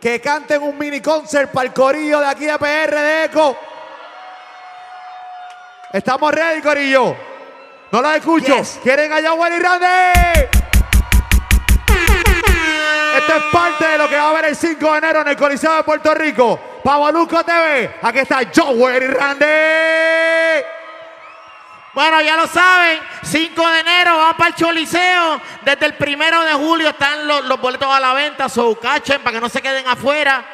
Que canten un mini concert para el Corillo de aquí de PR de Eco. Estamos ready, Corillo. No los escucho. Yes. ¿Quieren allá Willy Randy? Esto es parte de lo que va a haber el 5 de enero en el Coliseo de Puerto Rico. Para Molusco TV. Aquí está Joel y Randy. Bueno, ya lo saben, 5 de enero vamos para el Choliseo. Desde el primero de julio están los, los boletos a la venta, so cachen para que no se queden afuera.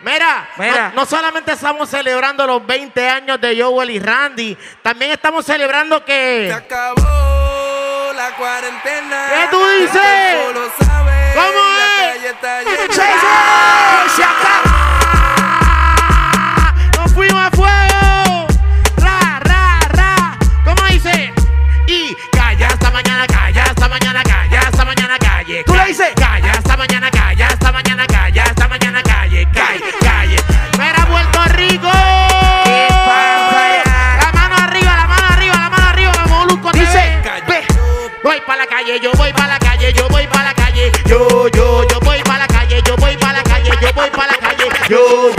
Mira, Mira. No, no solamente estamos celebrando los 20 años de Joel y Randy, también estamos celebrando Se que acabó la cuarentena. ¿Qué tú dices? Está llena. Se, acabó. nos fuimos a fuego. Ra, ra, ra. ¿Cómo dice? Y calla hasta mañana, calla hasta mañana, calla hasta mañana, calle. ¿Tú le dices? Calla hasta mañana, calla hasta mañana, calla hasta mañana, calle. Calle, calle. Mira Puerto Rico. La mano arriba, la mano arriba, la mano arriba. Vamos, Molusco. Dice, Ve. Voy para la calle, yo voy para la calle, la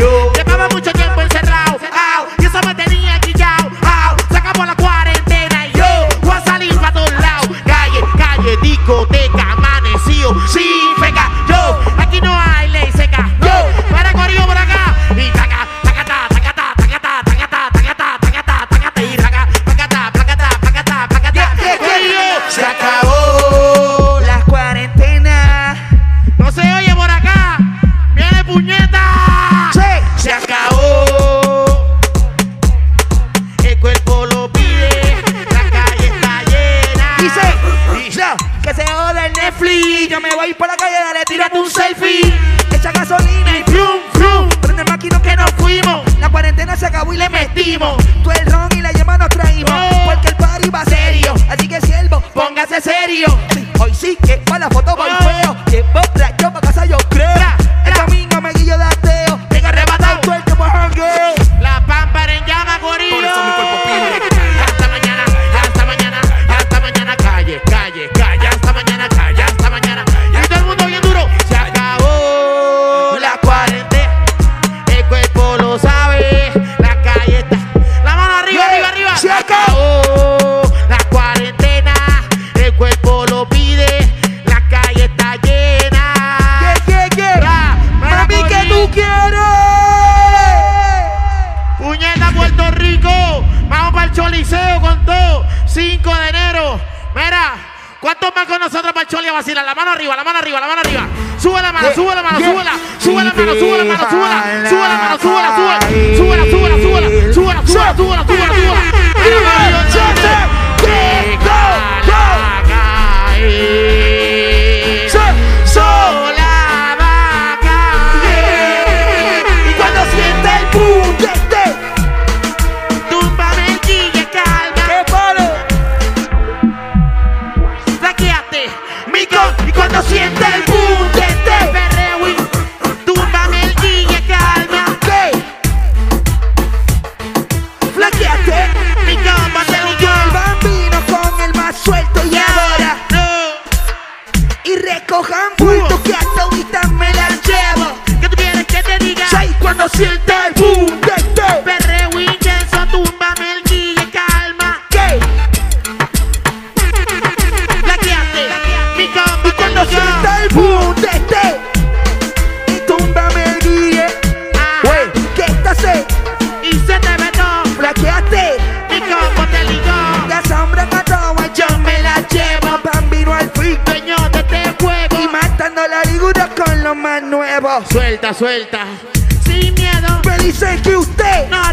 vacilar? La mano arriba, la mano arriba, la mano arriba. Sube la mano, sube la mano, sube la, sube la mano, sube la mano, sube la, sube la mano, sube la, sube la, sube la, sube la, sube la, sube la, sube la, sube la, sube la, siente el boom de este, Perreo intenso, túmbame el guille, calma. que Saqueate, mi combo cuando ligó. siente el boom de este, túmbame el guille. Wey, que esta se Y se te ve todo. flaqueate. Mi combo te ligó. La sombra mató yo me la llevo. Bambino al fin. Dueño de este juego. Y matando la ligura con lo más nuevo. Suelta, suelta. Sin miedo. Me dicen que usted, No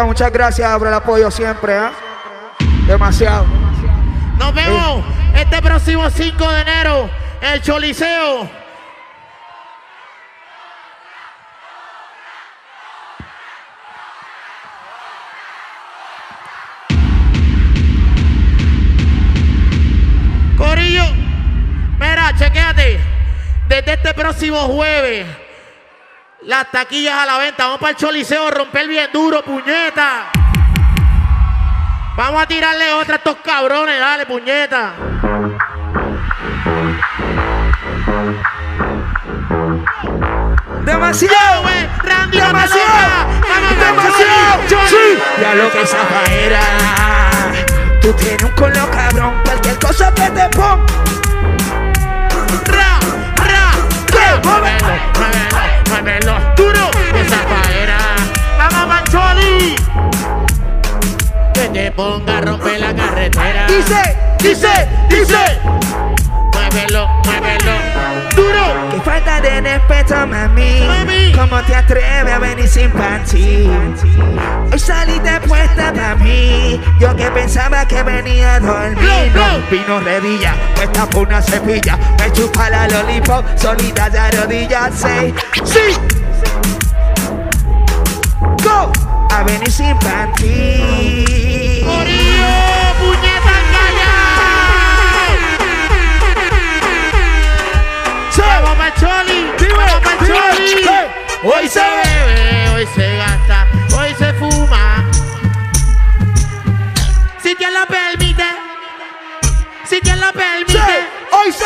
Muchas gracias por el apoyo siempre, ¿ah? Demasiado. Nos vemos este próximo 5 de enero en el Choliseo. Corillo, mira, chequéate. Desde este próximo jueves, las taquillas a la venta. Vamos para el Choliseo romper bien duro, puñeta. Vamos a tirarle otra a estos cabrones, dale, puñeta. Demasiado. güey, Randy, no te Demasiado. Demasiado. Sí. Ya lo que esa era. Tú tienes un color cabrón. Cualquier cosa que te ponga. Ra, ra, ra. Muévelo, muévelo, muévelo. Duro. Esa faera. Vamos, Mancholi. Que te ponga a romper la carretera. Dice, dice, dice. Muévelo, muévelo. Duro. Qué falta de respeto, mami. Mami. ¿Cómo te atreves a venir sin panty? Hoy saliste puesta para mí. Yo que pensaba que venía a dormir. Blow, blow. No, Vino redilla, puesta por una cepilla. Me chupa la lollipop, solita de rodillas. Say, sí. Go. A venir sin panty. Choli, viva la mancholi, hoy se bebe, hoy se gasta, hoy se fuma. Si quien la permite, si quien la permite. Hoy se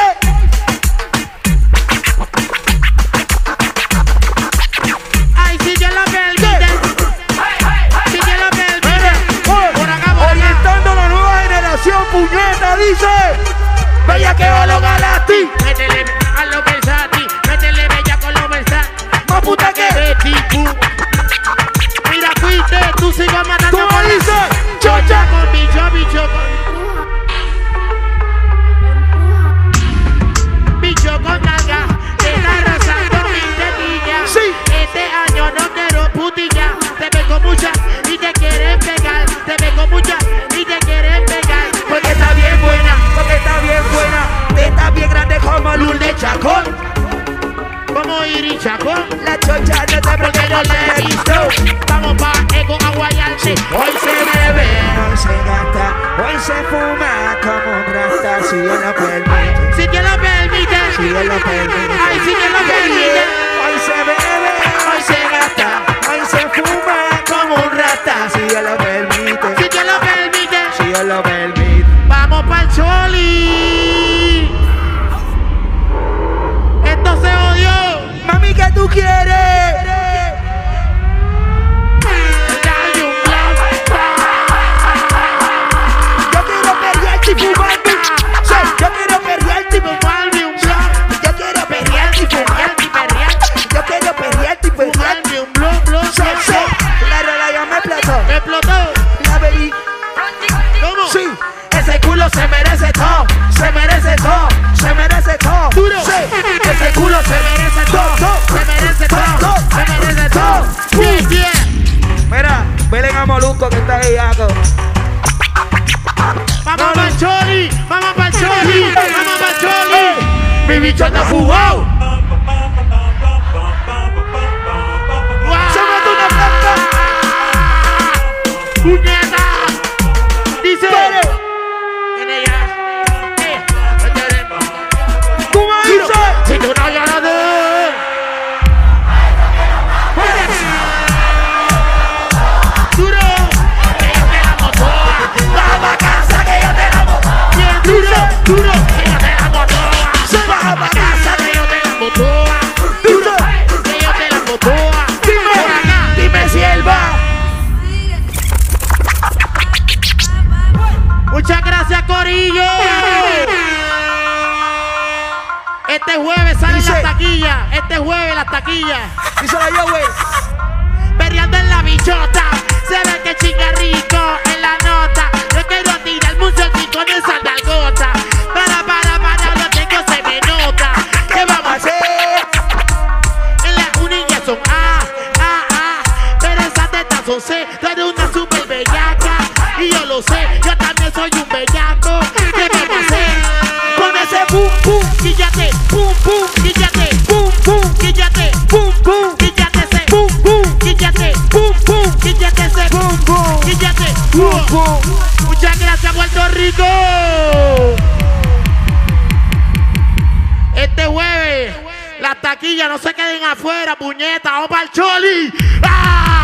quien la permite. Si quiero la permite, por acá vamos estando la nueva generación, puñeta, dice. Vaya que va a logar a ti. Vete la lo que sale puta que. Mira, fuiste, tú sigas matando. ¿Cómo dices? Chocha. Con bicho, bicho, con. Bicho con nalga. Te la rozando mis tetillas. Sí. Este año no quiero putilla. Te pego mucha y te quieres pegar. Te pego mucha y te quieres pegar. Porque está bien buena, porque está bien buena. Te Está bien grande como Lul de Chacón permite. La chocha no te yo la he visto. Vamos pa' Ego Aguayante. Hoy se bebe. Hoy se gasta, hoy se fuma como un rasta si Dios lo permite. Si Dios lo permite. Si Dios lo permite. Ay, si Dios lo permite. Hoy se bebe, hoy se gasta, hoy se fuma como un rata si Dios lo permite. Tú quieres? Dale un blow. Yo quiero perrearte y fumarte. Sí, yo quiero perrearte y. Fumarme un. Yo quiero perrearte y fumarte. Y. Yo quiero perrearte y. Fumarme un Sí, sí. La rola ya me explotó. Me explotó. La. ¿Cómo? Sí, ese culo se merece todo, se merece todo, se merece todo. Duro. Sí, ese culo se merece todo, Mira, velen a Molusco que está guiado. Vamos pa'l Choli. Vamos pa'l Choli. Vamos pa'l Choli. Mi bicho anda fugado. Dice- las taquillas. Este jueves las taquillas. Díselo yo, güey. Perreando en la bichota. Se ve que chinga rico en la nota. Yo quiero tirar mucho el con esa nalgota. Para, para, taquilla, no se queden afuera, puñeta, o para el choli. ¡Ah!